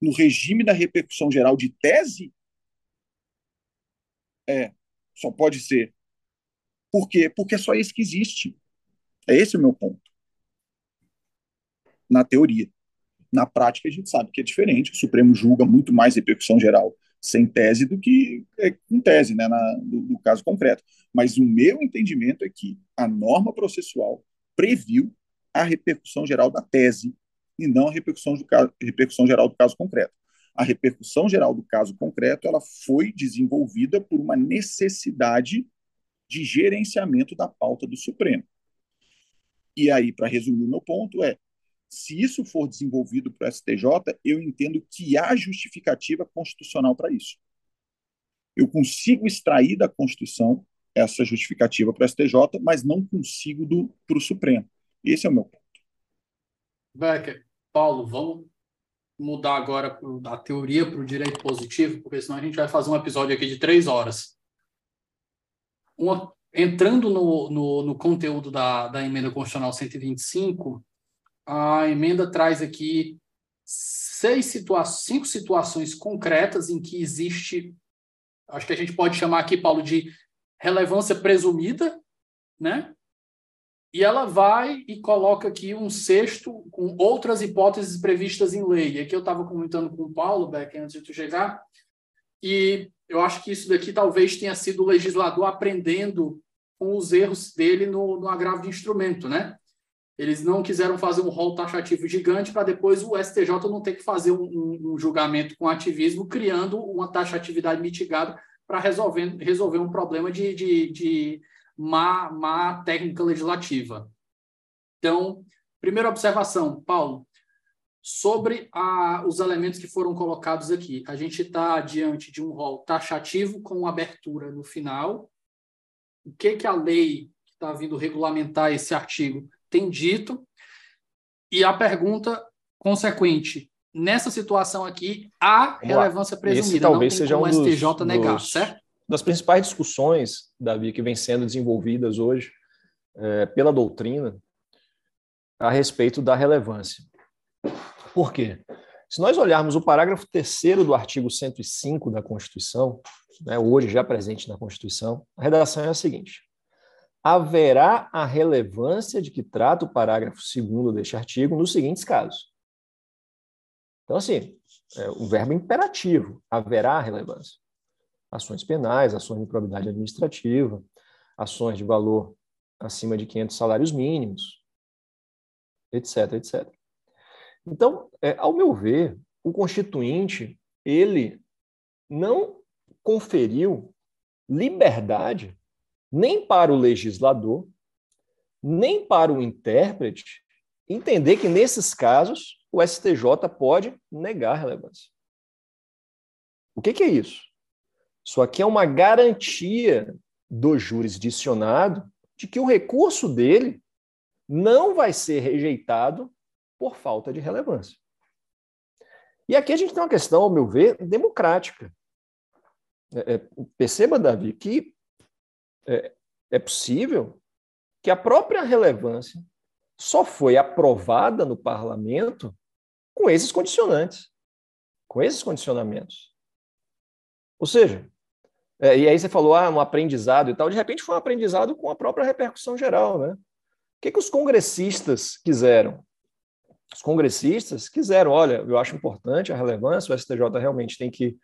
no regime da repercussão geral de tese? É, só pode ser. Por quê? Porque é só esse que existe. É esse o meu ponto. Na teoria. Na prática, a gente sabe que é diferente. O Supremo julga muito mais repercussão geral sem tese do que é, com tese, né, na, no, no caso concreto. Mas o meu entendimento é que a norma processual previu a repercussão geral da tese e não a repercussão, do caso, repercussão geral do caso concreto. A repercussão geral do caso concreto ela foi desenvolvida por uma necessidade de gerenciamento da pauta do Supremo. E aí, para resumir o meu ponto, é se isso for desenvolvido para o STJ, eu entendo que há justificativa constitucional para isso. Eu consigo extrair da Constituição essa justificativa para o STJ, mas não consigo para o Supremo. Esse é o meu ponto. Becker, Paulo, vamos mudar agora da teoria para o direito positivo, porque senão a gente vai fazer um episódio aqui de três horas. Uma, entrando no, no, no conteúdo da, da emenda constitucional 125, a emenda traz aqui seis situa cinco situações concretas em que existe, acho que a gente pode chamar aqui, Paulo, de relevância presumida, né? E ela vai e coloca aqui um sexto com outras hipóteses previstas em lei. Aqui eu estava comentando com o Paulo, Beck, antes de tu chegar, e eu acho que isso daqui talvez tenha sido o legislador aprendendo com os erros dele no, no agravo de instrumento, né? Eles não quiseram fazer um rol taxativo gigante para depois o STJ não ter que fazer um, um, um julgamento com ativismo, criando uma taxatividade mitigada para resolver, resolver um problema de, de, de má, má técnica legislativa. Então, primeira observação, Paulo, sobre a, os elementos que foram colocados aqui. A gente está diante de um rol taxativo com abertura no final. O que, que a lei que está vindo regulamentar esse artigo tem dito. E a pergunta consequente, nessa situação aqui, há relevância presumida. Esse talvez não seja um dos, STJ negar, dos, certo? Das principais discussões, Davi, que vem sendo desenvolvidas hoje é, pela doutrina a respeito da relevância. Por quê? Se nós olharmos o parágrafo terceiro do artigo 105 da Constituição, né, hoje já presente na Constituição, a redação é a seguinte: haverá a relevância de que trata o parágrafo 2 deste artigo nos seguintes casos. Então, assim, é um verbo imperativo, haverá relevância. Ações penais, ações de probidade administrativa, ações de valor acima de 500 salários mínimos, etc, etc. Então, é, ao meu ver, o constituinte, ele não conferiu liberdade nem para o legislador, nem para o intérprete entender que, nesses casos, o STJ pode negar relevância. O que, que é isso? Isso aqui é uma garantia do jurisdicionado de que o recurso dele não vai ser rejeitado por falta de relevância. E aqui a gente tem uma questão, ao meu ver, democrática. É, é, perceba, Davi, que é, é possível que a própria relevância só foi aprovada no parlamento com esses condicionantes, com esses condicionamentos. Ou seja, é, e aí você falou, ah, um aprendizado e tal, de repente foi um aprendizado com a própria repercussão geral, né? O que, que os congressistas quiseram? Os congressistas quiseram, olha, eu acho importante a relevância, o STJ realmente tem que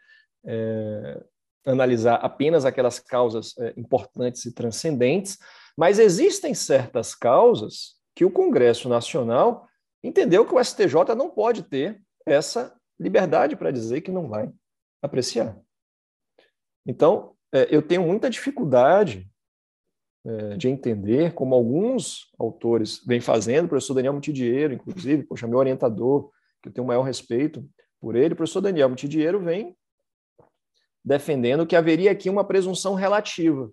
é, analisar apenas aquelas causas é, importantes e transcendentes, mas existem certas causas que o Congresso Nacional entendeu que o STJ não pode ter essa liberdade para dizer que não vai apreciar. Então, é, eu tenho muita dificuldade é, de entender como alguns autores vêm fazendo, o professor Daniel Mutidiero, inclusive, poxa, meu orientador, que eu tenho o maior respeito por ele, o professor Daniel Mutidiero vem defendendo que haveria aqui uma presunção relativa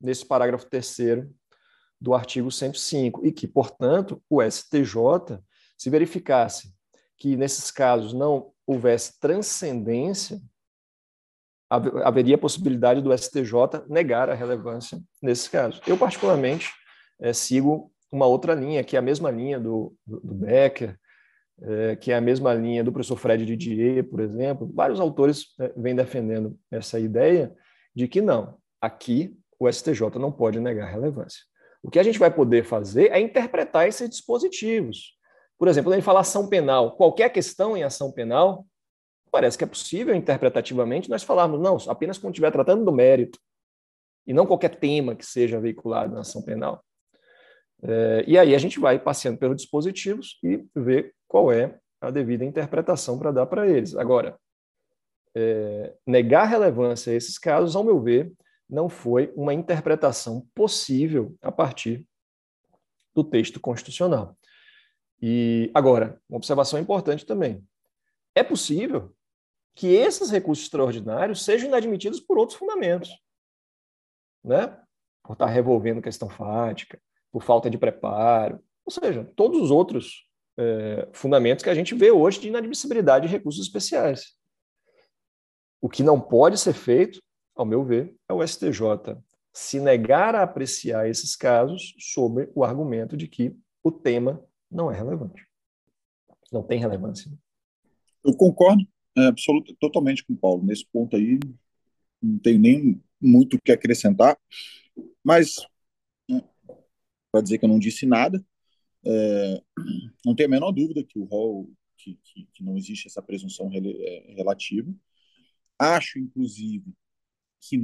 nesse parágrafo terceiro do artigo 105 e que, portanto, o STJ, se verificasse que nesses casos não houvesse transcendência, haveria a possibilidade do STJ negar a relevância nesses casos. Eu, particularmente, é, sigo uma outra linha, que é a mesma linha do, do, do Becker, é, que é a mesma linha do professor Fred Didier, por exemplo. Vários autores é, vêm defendendo essa ideia de que não, aqui o STJ não pode negar relevância. O que a gente vai poder fazer é interpretar esses dispositivos. Por exemplo, quando gente fala ação penal, qualquer questão em ação penal, Parece que é possível, interpretativamente, nós falarmos, não, apenas quando estiver tratando do mérito, e não qualquer tema que seja veiculado na ação penal. É, e aí a gente vai passeando pelos dispositivos e ver qual é a devida interpretação para dar para eles. Agora, é, negar relevância a esses casos, ao meu ver, não foi uma interpretação possível a partir do texto constitucional. E agora, uma observação importante também. É possível que esses recursos extraordinários sejam inadmitidos por outros fundamentos, né? Por estar revolvendo questão fática, por falta de preparo, ou seja, todos os outros é, fundamentos que a gente vê hoje de inadmissibilidade de recursos especiais. O que não pode ser feito, ao meu ver, é o STJ se negar a apreciar esses casos sob o argumento de que o tema não é relevante. Não tem relevância. Eu concordo é, absoluto, totalmente com o Paulo. Nesse ponto aí, não tenho nem muito o que acrescentar, mas para dizer que eu não disse nada, é, não tenho a menor dúvida que o rol que, que, que não existe essa presunção rel, é, relativa. Acho, inclusive, que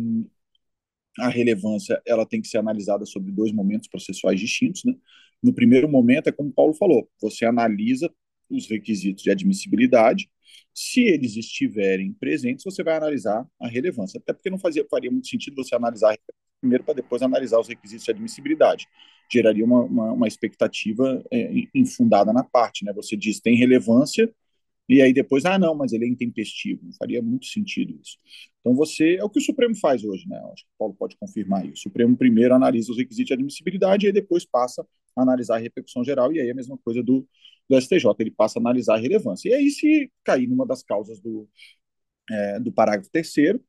a relevância ela tem que ser analisada sobre dois momentos processuais distintos. Né? No primeiro momento, é como o Paulo falou, você analisa os requisitos de admissibilidade se eles estiverem presentes, você vai analisar a relevância. Até porque não fazia, faria muito sentido você analisar primeiro para depois analisar os requisitos de admissibilidade. Geraria uma, uma, uma expectativa é, infundada na parte. Né? Você diz tem relevância, e aí depois, ah, não, mas ele é intempestivo. Não faria muito sentido isso. Então você, é o que o Supremo faz hoje, né? Acho que o Paulo pode confirmar isso. O Supremo primeiro analisa os requisitos de admissibilidade e depois passa a analisar a repercussão geral, e aí é a mesma coisa do, do STJ, ele passa a analisar a relevância. E aí, se cair numa das causas do, é, do parágrafo terceiro,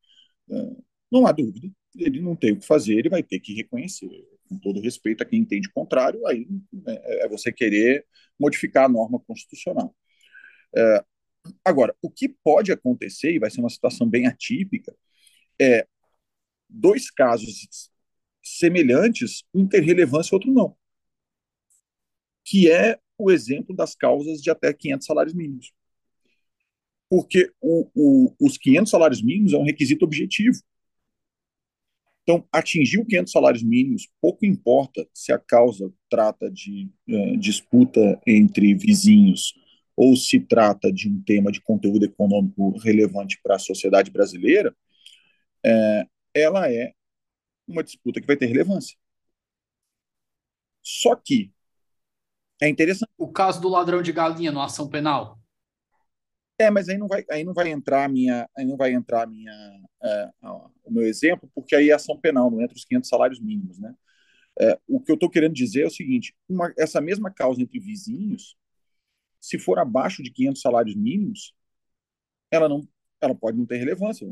é, não há dúvida, ele não tem o que fazer, ele vai ter que reconhecer. Com todo respeito a quem entende o contrário, aí é, é você querer modificar a norma constitucional. É, agora, o que pode acontecer, e vai ser uma situação bem atípica, é dois casos semelhantes, um ter relevância e outro não. Que é o exemplo das causas de até 500 salários mínimos. Porque o, o, os 500 salários mínimos é um requisito objetivo. Então, atingir os 500 salários mínimos, pouco importa se a causa trata de uh, disputa entre vizinhos ou se trata de um tema de conteúdo econômico relevante para a sociedade brasileira, é, ela é uma disputa que vai ter relevância. Só que é interessante. O caso do ladrão de galinha no ação penal. É, mas aí não vai, aí não vai entrar a minha, aí não vai entrar a minha, é, o meu exemplo, porque aí é ação penal, não entra os 500 salários mínimos, né? É, o que eu estou querendo dizer é o seguinte: uma, essa mesma causa entre vizinhos, se for abaixo de 500 salários mínimos, ela não, ela pode não ter relevância.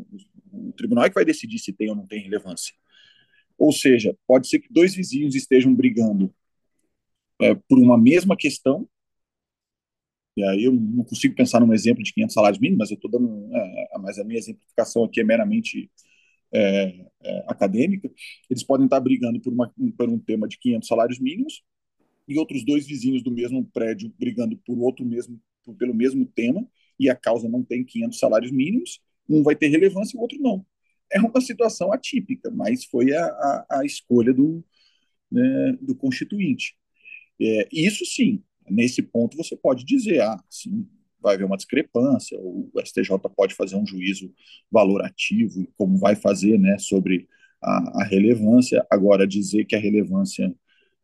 O tribunal é que vai decidir se tem ou não tem relevância. Ou seja, pode ser que dois vizinhos estejam brigando é, por uma mesma questão, e aí eu não consigo pensar num exemplo de 500 salários mínimos, mas eu estou dando, é, mas a minha exemplificação aqui é meramente é, é, acadêmica, eles podem estar brigando por, uma, por um tema de 500 salários mínimos e outros dois vizinhos do mesmo prédio brigando por outro mesmo, por, pelo mesmo tema, e a causa não tem 500 salários mínimos, um vai ter relevância e o outro não. É uma situação atípica, mas foi a, a, a escolha do, né, do constituinte. É, isso sim, nesse ponto você pode dizer, ah, sim, vai haver uma discrepância, o STJ pode fazer um juízo valorativo, como vai fazer, né, sobre a, a relevância. Agora, dizer que a relevância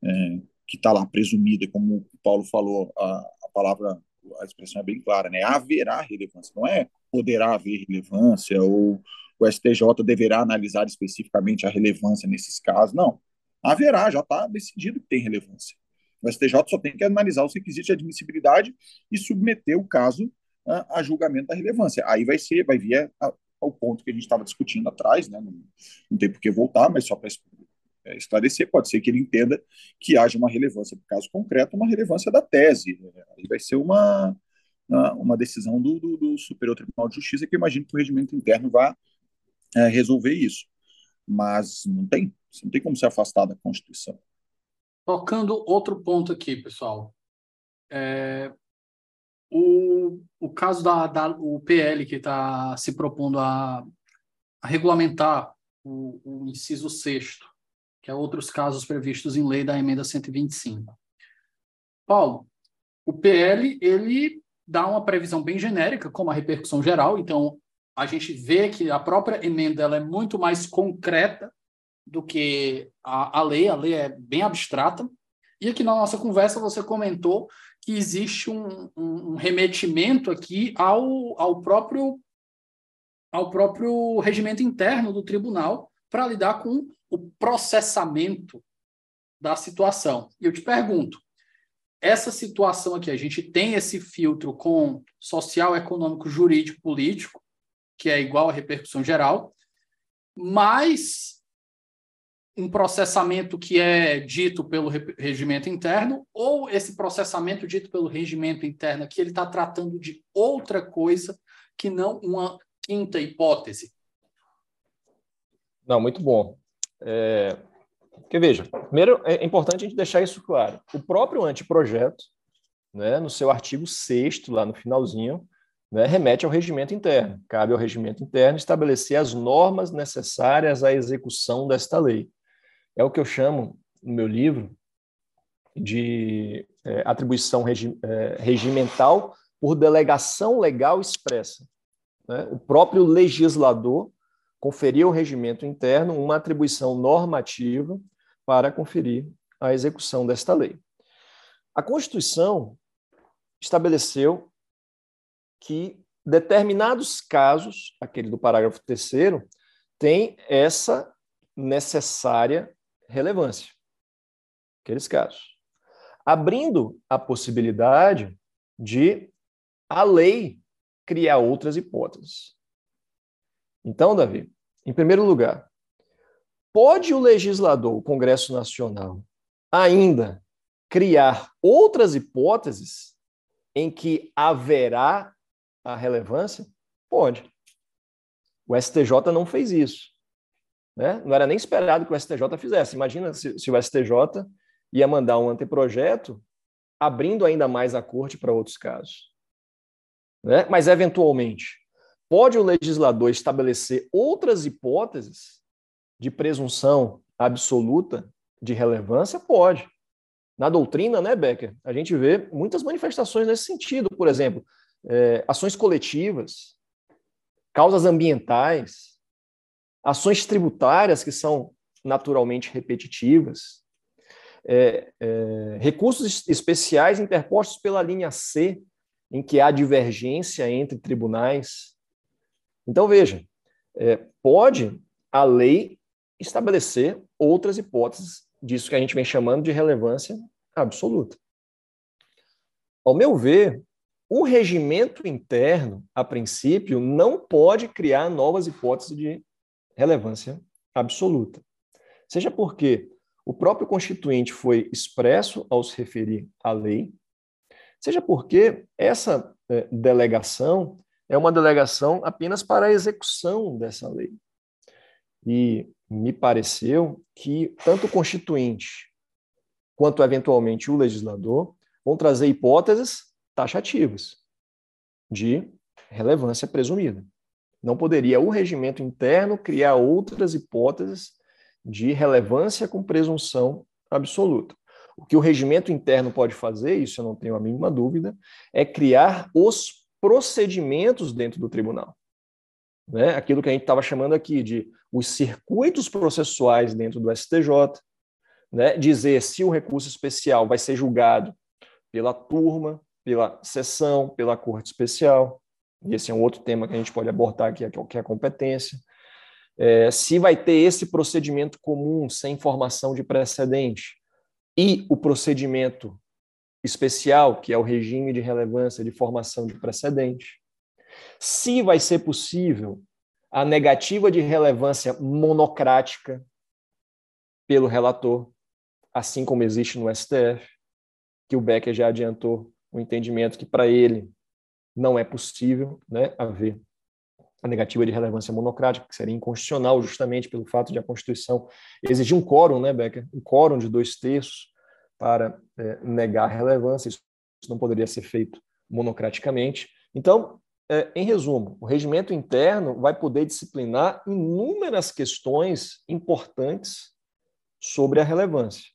é, que está lá presumida, como o Paulo falou, a, a palavra, a expressão é bem clara, né, haverá relevância, não é poderá haver relevância ou o STJ deverá analisar especificamente a relevância nesses casos, não. Haverá, já está decidido que tem relevância. O STJ só tem que analisar os requisitos de admissibilidade e submeter o caso a, a julgamento da relevância. Aí vai ser, vai vir a, ao ponto que a gente estava discutindo atrás, né? não, não tem por que voltar, mas só para é, esclarecer, pode ser que ele entenda que haja uma relevância para caso concreto, uma relevância da tese. Aí vai ser uma, uma decisão do, do, do Superior Tribunal de Justiça, que eu imagino que o regimento interno vá é, resolver isso. Mas não tem, não tem como se afastar da Constituição. Tocando outro ponto aqui, pessoal. É, o, o caso da, da o PL que está se propondo a, a regulamentar o, o, inciso sexto, que é outros casos previstos em lei da emenda 125. Paulo, o PL ele dá uma previsão bem genérica, como a repercussão geral, então a gente vê que a própria emenda ela é muito mais concreta do que a, a lei, a lei é bem abstrata. E aqui na nossa conversa você comentou que existe um, um, um remetimento aqui ao, ao próprio ao próprio regimento interno do tribunal para lidar com o processamento da situação. E eu te pergunto, essa situação aqui, a gente tem esse filtro com social, econômico, jurídico, político, que é igual à repercussão geral, mas um processamento que é dito pelo regimento interno ou esse processamento dito pelo regimento interno que ele está tratando de outra coisa que não uma quinta hipótese? Não, muito bom. É... Porque, veja, primeiro é importante a gente deixar isso claro. O próprio anteprojeto, né, no seu artigo 6 lá no finalzinho, né, remete ao regimento interno. Cabe ao regimento interno estabelecer as normas necessárias à execução desta lei é o que eu chamo, no meu livro, de é, atribuição regi é, regimental por delegação legal expressa. Né? O próprio legislador conferiu ao regimento interno uma atribuição normativa para conferir a execução desta lei. A Constituição estabeleceu que determinados casos, aquele do parágrafo terceiro, tem essa necessária relevância. Aqueles casos. Abrindo a possibilidade de a lei criar outras hipóteses. Então, Davi, em primeiro lugar, pode o legislador, o Congresso Nacional, ainda criar outras hipóteses em que haverá a relevância? Pode. O STJ não fez isso. Né? Não era nem esperado que o STJ fizesse. Imagina se, se o STJ ia mandar um anteprojeto abrindo ainda mais a corte para outros casos. Né? Mas, eventualmente, pode o legislador estabelecer outras hipóteses de presunção absoluta de relevância? Pode. Na doutrina, né, Becker, a gente vê muitas manifestações nesse sentido. Por exemplo, é, ações coletivas, causas ambientais, ações tributárias que são naturalmente repetitivas, é, é, recursos especiais interpostos pela linha C, em que há divergência entre tribunais. Então, veja, é, pode a lei estabelecer outras hipóteses disso que a gente vem chamando de relevância absoluta. Ao meu ver, o regimento interno, a princípio, não pode criar novas hipóteses de relevância absoluta. Seja porque o próprio Constituinte foi expresso ao se referir à lei, seja porque essa é, delegação é uma delegação apenas para a execução dessa lei. E me pareceu que tanto o Constituinte quanto, eventualmente, o legislador vão trazer hipóteses taxativas de relevância presumida. Não poderia o regimento interno criar outras hipóteses de relevância com presunção absoluta. O que o regimento interno pode fazer, isso eu não tenho a mínima dúvida, é criar os procedimentos dentro do tribunal. Né? Aquilo que a gente estava chamando aqui de os circuitos processuais dentro do STJ, né? dizer se o recurso especial vai ser julgado pela turma, pela sessão, pela corte especial. Esse é um outro tema que a gente pode abordar aqui, que é a competência. É, se vai ter esse procedimento comum, sem informação de precedente, e o procedimento especial, que é o regime de relevância de formação de precedente. Se vai ser possível a negativa de relevância monocrática pelo relator, assim como existe no STF, que o Becker já adiantou o entendimento que para ele não é possível né, haver a negativa de relevância monocrática, que seria inconstitucional justamente pelo fato de a Constituição exigir um quórum, né, Becker? Um quórum de dois terços para é, negar relevância, isso não poderia ser feito monocraticamente. Então, é, em resumo, o regimento interno vai poder disciplinar inúmeras questões importantes sobre a relevância.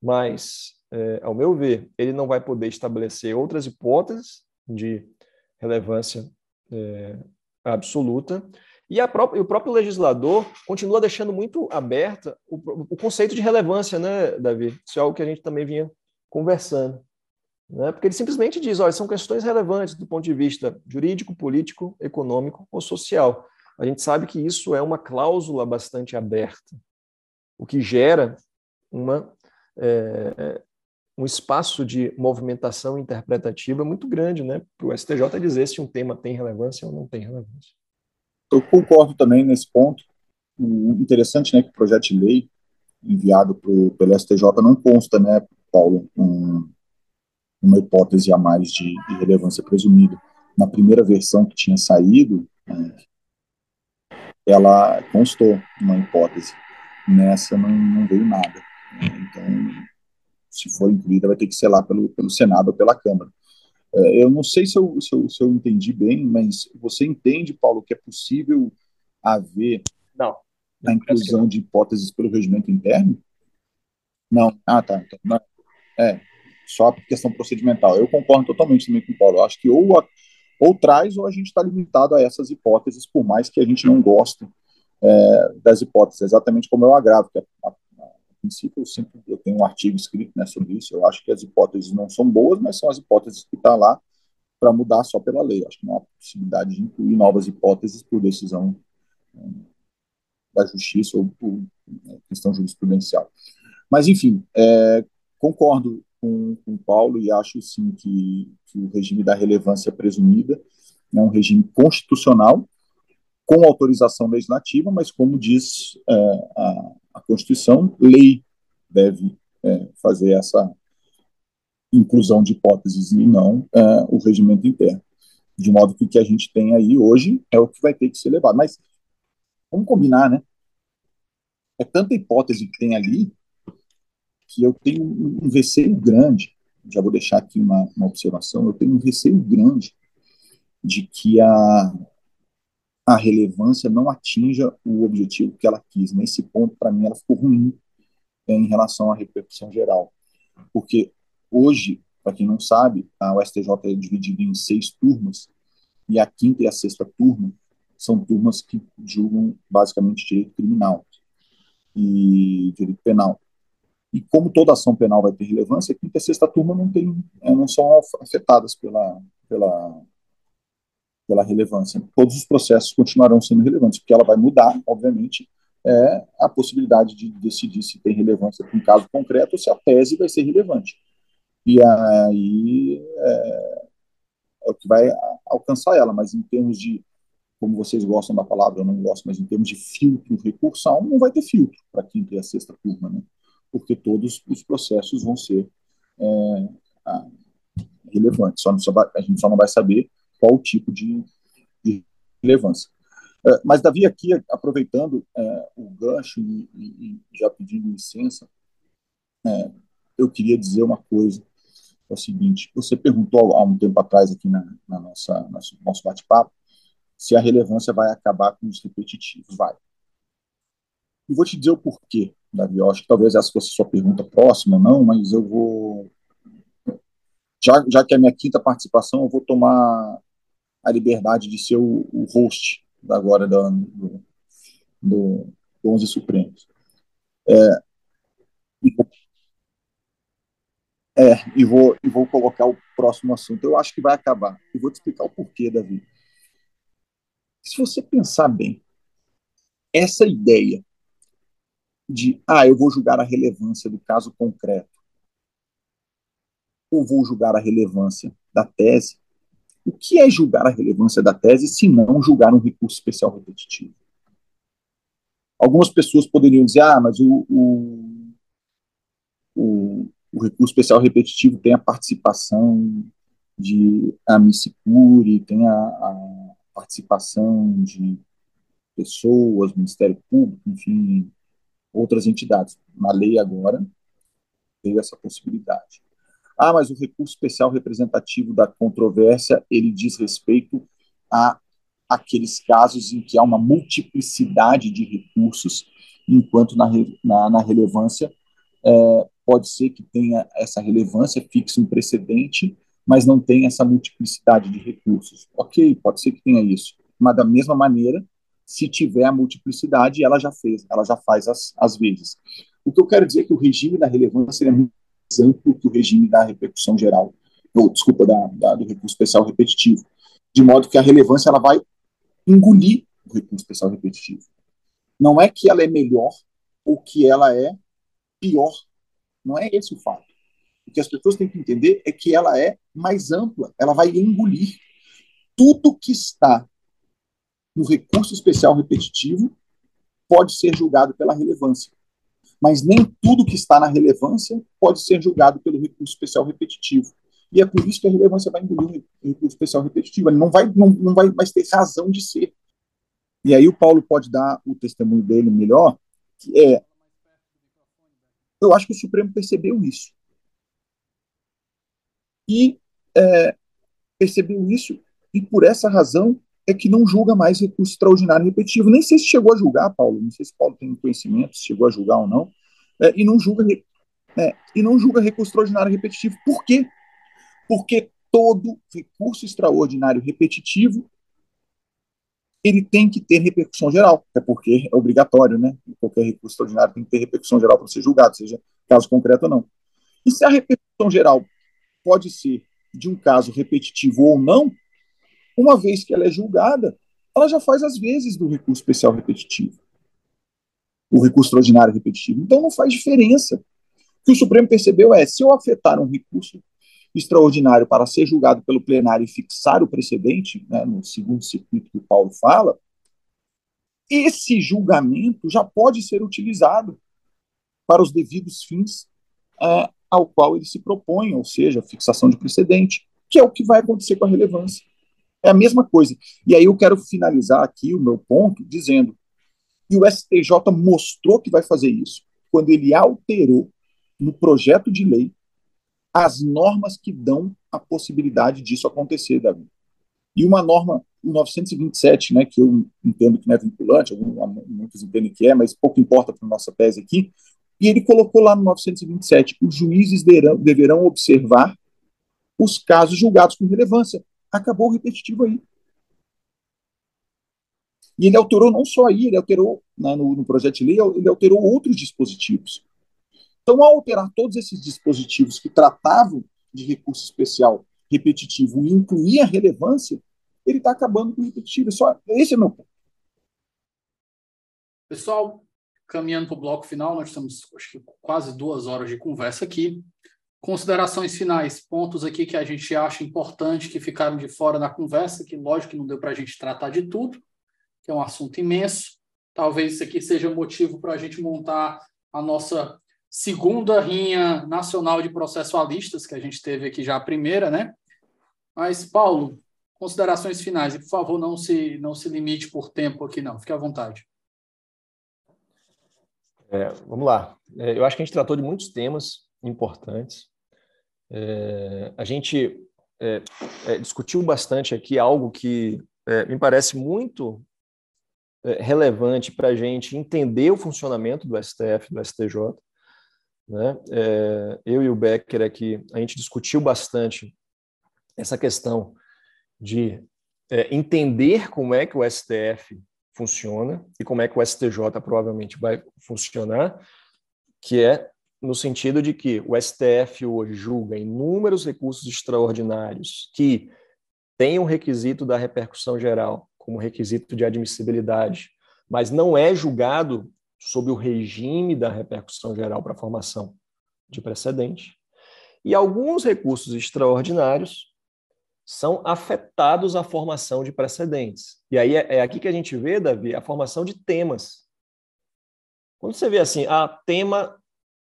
Mas, é, ao meu ver, ele não vai poder estabelecer outras hipóteses de relevância é, absoluta. E, a própria, o próprio legislador continua deixando muito aberta o, o, conceito de relevância, né, Davi? Isso é algo que a gente também vinha conversando. Né? Porque ele simplesmente diz: olha, são questões relevantes do ponto de vista jurídico, político, econômico ou social. A gente sabe que isso é uma cláusula bastante aberta, o que gera uma, é, um espaço de movimentação interpretativa muito grande né, para o STJ dizer se um tema tem relevância ou não tem relevância. Eu concordo também nesse ponto. Interessante né, que o projeto de lei enviado pro, pelo STJ não consta, né, Paulo, um, uma hipótese a mais de, de, relevância presumida. Na primeira versão que tinha saído, né, ela constou uma hipótese. Nessa não, não veio nada. Então, se for incluída, vai ter que ser lá pelo, pelo Senado ou pela Câmara. É, eu não sei se eu, se, eu, se eu entendi bem, mas você entende, Paulo, que é possível haver não, a inclusão de hipóteses pelo regimento interno? Não. Ah, tá. Então. É, só a questão procedimental. Eu concordo totalmente também com o Paulo. Eu acho que ou, a, ou traz ou a gente está limitado a essas hipóteses, por mais que a gente não goste é, das hipóteses, exatamente como é o agravo, que a, a princípio, eu sempre eu tenho um artigo escrito né, sobre isso. Eu acho que as hipóteses não são boas, mas são as hipóteses que estão tá lá para mudar só pela lei. Eu acho que não há possibilidade de incluir novas hipóteses por decisão né, da justiça ou por né, questão jurisprudencial. Mas, enfim, é, concordo com, com o Paulo e acho, sim, que, que o regime da relevância presumida é um regime constitucional com autorização legislativa, mas como diz é, a, a Constituição, lei deve é, fazer essa inclusão de hipóteses e não é, o regimento interno. De modo que o que a gente tem aí hoje é o que vai ter que ser levado. Mas vamos combinar, né? É tanta hipótese que tem ali que eu tenho um receio grande. Já vou deixar aqui uma, uma observação. Eu tenho um receio grande de que a, a relevância não atinja o objetivo que ela quis. Nesse ponto, para mim, ela ficou ruim é, em relação à repercussão geral. Porque hoje, para quem não sabe, a USTJ é dividida em seis turmas, e a quinta e a sexta turma são turmas que julgam basicamente direito criminal e direito penal. E como toda ação penal vai ter relevância, a quinta e a sexta turma não, tem, é, não são afetadas pela, pela pela relevância. Todos os processos continuarão sendo relevantes, porque ela vai mudar, obviamente, é a possibilidade de decidir se tem relevância para um caso concreto ou se a tese vai ser relevante. E aí, é, é o que vai alcançar ela, mas em termos de, como vocês gostam da palavra, eu não gosto, mas em termos de filtro recursal, não vai ter filtro para quinta e a sexta turma, né? porque todos os processos vão ser é, relevantes, só, só, a gente só não vai saber qual o tipo de, de relevância. É, mas, Davi, aqui, aproveitando é, o gancho e, e, já pedindo licença, é, eu queria dizer uma coisa é o seguinte: você perguntou há um tempo atrás aqui na, na nossa nosso, nosso bate-papo se a relevância vai acabar com os repetitivos. Vai. E vou te dizer o porquê, Davi. Eu acho que talvez essa fosse a sua pergunta próxima, não, mas eu vou. Já, já que é a minha quinta participação, eu vou tomar a liberdade de ser o, o host agora do, do, do 11 Supremos. É, é, e vou, e vou colocar o próximo assunto. Eu acho que vai acabar. E vou te explicar o porquê, Davi. Se você pensar bem, essa ideia de, ah, eu vou julgar a relevância do caso concreto, ou vou julgar a relevância da tese, o que é julgar a relevância da tese se não julgar um recurso especial repetitivo? Algumas pessoas poderiam dizer, ah, mas o, o, o o recurso especial repetitivo tem a participação de Amici Curi, tem a, a, participação de pessoas, Ministério Público, enfim, outras entidades. Na lei agora veio essa possibilidade. Ah, mas o recurso especial representativo da controvérsia, ele diz respeito a aqueles casos em que há uma multiplicidade de recursos, enquanto na, na, na relevância é, pode ser que tenha essa relevância, fixe um precedente, mas não tem essa multiplicidade de recursos. Ok, pode ser que tenha isso, mas da mesma maneira, se tiver a multiplicidade, ela já fez, ela já faz as, as vezes. O que eu quero dizer é que o regime da relevância é muito amplo que o regime da repercussão geral, ou, desculpa, da, da, do recurso especial repetitivo, de modo que a relevância ela vai engolir o recurso especial repetitivo. Não é que ela é melhor ou que ela é pior não é esse o fato. O que as pessoas têm que entender é que ela é mais ampla, ela vai engolir tudo que está no recurso especial repetitivo pode ser julgado pela relevância. Mas nem tudo que está na relevância pode ser julgado pelo recurso especial repetitivo. E é por isso que a relevância vai engolir o recurso especial repetitivo. Ele não vai, não, não vai mais ter razão de ser. E aí o Paulo pode dar o testemunho dele melhor, que é eu acho que o Supremo percebeu isso. E é, percebeu isso, e por essa razão é que não julga mais recurso extraordinário repetitivo. Nem sei se chegou a julgar, Paulo, não sei se Paulo tem conhecimento, se chegou a julgar ou não, é, e, não julga, é, e não julga recurso extraordinário repetitivo. Por quê? Porque todo recurso extraordinário repetitivo ele tem que ter repercussão geral, é porque é obrigatório, né? Qualquer recurso extraordinário tem que ter repercussão geral para ser julgado, seja caso concreto ou não. E se a repercussão geral pode ser de um caso repetitivo ou não, uma vez que ela é julgada, ela já faz as vezes do recurso especial repetitivo, o recurso extraordinário repetitivo. Então não faz diferença. O que o Supremo percebeu é, se eu afetar um recurso extraordinário para ser julgado pelo plenário e fixar o precedente, né, no segundo circuito que o Paulo fala, esse julgamento já pode ser utilizado para os devidos fins é, ao qual ele se propõe, ou seja, fixação de precedente, que é o que vai acontecer com a relevância. É a mesma coisa. E aí eu quero finalizar aqui o meu ponto dizendo que o STJ mostrou que vai fazer isso quando ele alterou no projeto de lei as normas que dão a possibilidade disso acontecer, Davi. E uma norma, o 927, né, que eu entendo que não é vinculante, muitos entendem que é, mas pouco importa para a nossa tese aqui, e ele colocou lá no 927, os juízes deverão, deverão observar os casos julgados com relevância. Acabou o repetitivo aí. E ele alterou não só aí, ele alterou né, no, no projeto de lei, ele alterou outros dispositivos. Então, ao alterar todos esses dispositivos que tratavam de recurso especial repetitivo e incluir a relevância, ele está acabando com o repetitivo. É só, esse é meu ponto. Pessoal, caminhando para o bloco final, nós estamos acho que, quase duas horas de conversa aqui. Considerações finais, pontos aqui que a gente acha importante que ficaram de fora da conversa, que lógico que não deu para a gente tratar de tudo, que é um assunto imenso. Talvez isso aqui seja motivo para a gente montar a nossa segunda rinha nacional de processualistas, que a gente teve aqui já a primeira, né? Mas, Paulo, considerações finais, e por favor, não se, não se limite por tempo aqui, não, fique à vontade. É, vamos lá. É, eu acho que a gente tratou de muitos temas importantes. É, a gente é, é, discutiu bastante aqui algo que é, me parece muito relevante para a gente entender o funcionamento do STF, do STJ. Né? eu e o Becker aqui, a gente discutiu bastante essa questão de entender como é que o STF funciona e como é que o STJ provavelmente vai funcionar, que é no sentido de que o STF hoje julga inúmeros recursos extraordinários que têm o um requisito da repercussão geral como requisito de admissibilidade, mas não é julgado sob o regime da repercussão geral para formação de precedente. E alguns recursos extraordinários são afetados à formação de precedentes. E aí é, é aqui que a gente vê, Davi, a formação de temas. Quando você vê assim, a ah, tema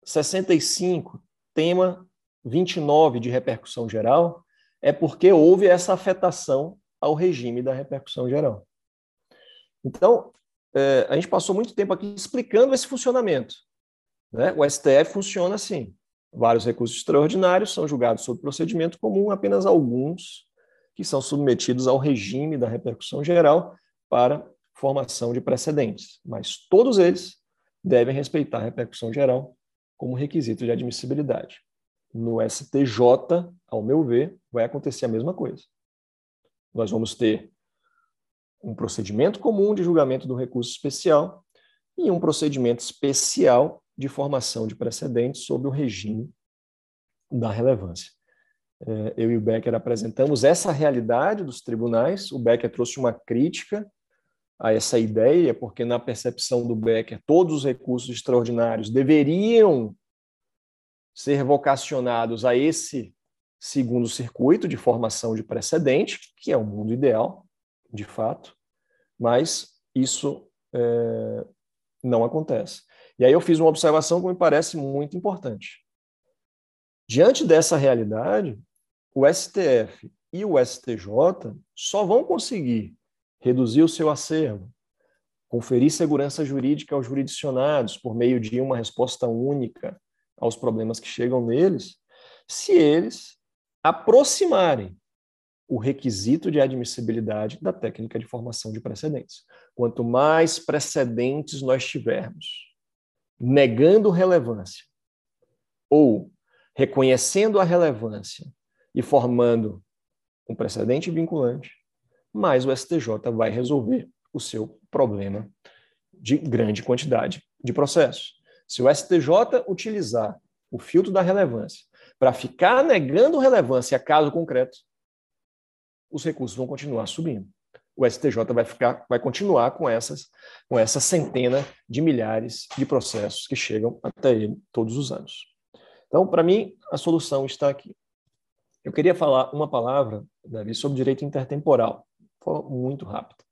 65, tema 29 de repercussão geral, é porque houve essa afetação ao regime da repercussão geral. Então, é, a gente passou muito tempo aqui explicando esse funcionamento. Né? O STF funciona assim. Vários recursos extraordinários são julgados sob procedimento comum, apenas alguns que são submetidos ao regime da repercussão geral para formação de precedentes. Mas todos eles devem respeitar a repercussão geral como requisito de admissibilidade. No STJ, ao meu ver, vai acontecer a mesma coisa. Nós vamos ter um procedimento comum de julgamento do recurso especial e um procedimento especial de formação de precedentes sob o regime da relevância. É, eu e o Becker apresentamos essa realidade dos tribunais. O Becker trouxe uma crítica a essa ideia, porque na percepção do Becker, todos os recursos extraordinários deveriam ser vocacionados a esse segundo circuito de formação de precedente, que é o mundo ideal, de fato, mas isso é, não acontece. E aí eu fiz uma observação que me parece muito importante. Diante dessa realidade, o STF e o STJ só vão conseguir reduzir o seu acervo, conferir segurança jurídica aos jurisdicionados por meio de uma resposta única aos problemas que chegam neles, se eles aproximarem o requisito de admissibilidade da técnica de formação de precedentes. Quanto mais precedentes nós tivermos, negando relevância ou reconhecendo a relevância e formando um precedente vinculante, mais o STJ vai resolver o seu problema de grande quantidade de processos. Se o STJ utilizar o filtro da relevância para ficar negando relevância a caso concreto, os recursos vão continuar subindo. O STJ vai ficar, vai continuar com essas, com essa centena de milhares de processos que chegam até ele todos os anos. Então, para mim, a solução está aqui. Eu queria falar uma palavra, Davi, sobre direito intertemporal muito rápido.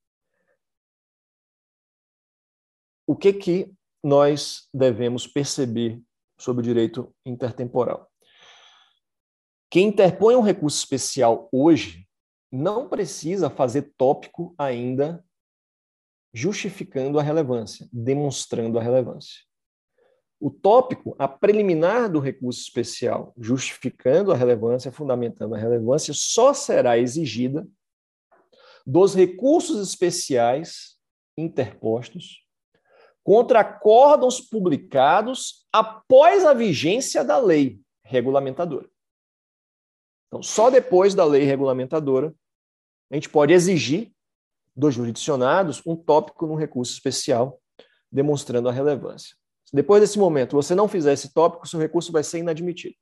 O que que nós devemos perceber sobre o direito intertemporal? Quem interpõe um recurso especial hoje não precisa fazer tópico ainda justificando a relevância, demonstrando a relevância. O tópico, a preliminar do recurso especial, justificando a relevância, fundamentando a relevância, só será exigida dos recursos especiais interpostos contra acórdãos publicados após a vigência da lei regulamentadora. Então, só depois da lei regulamentadora, a gente pode exigir dos jurisdicionados um tópico no recurso especial, demonstrando a relevância. Se depois desse momento você não fizer esse tópico, seu recurso vai ser inadmitido.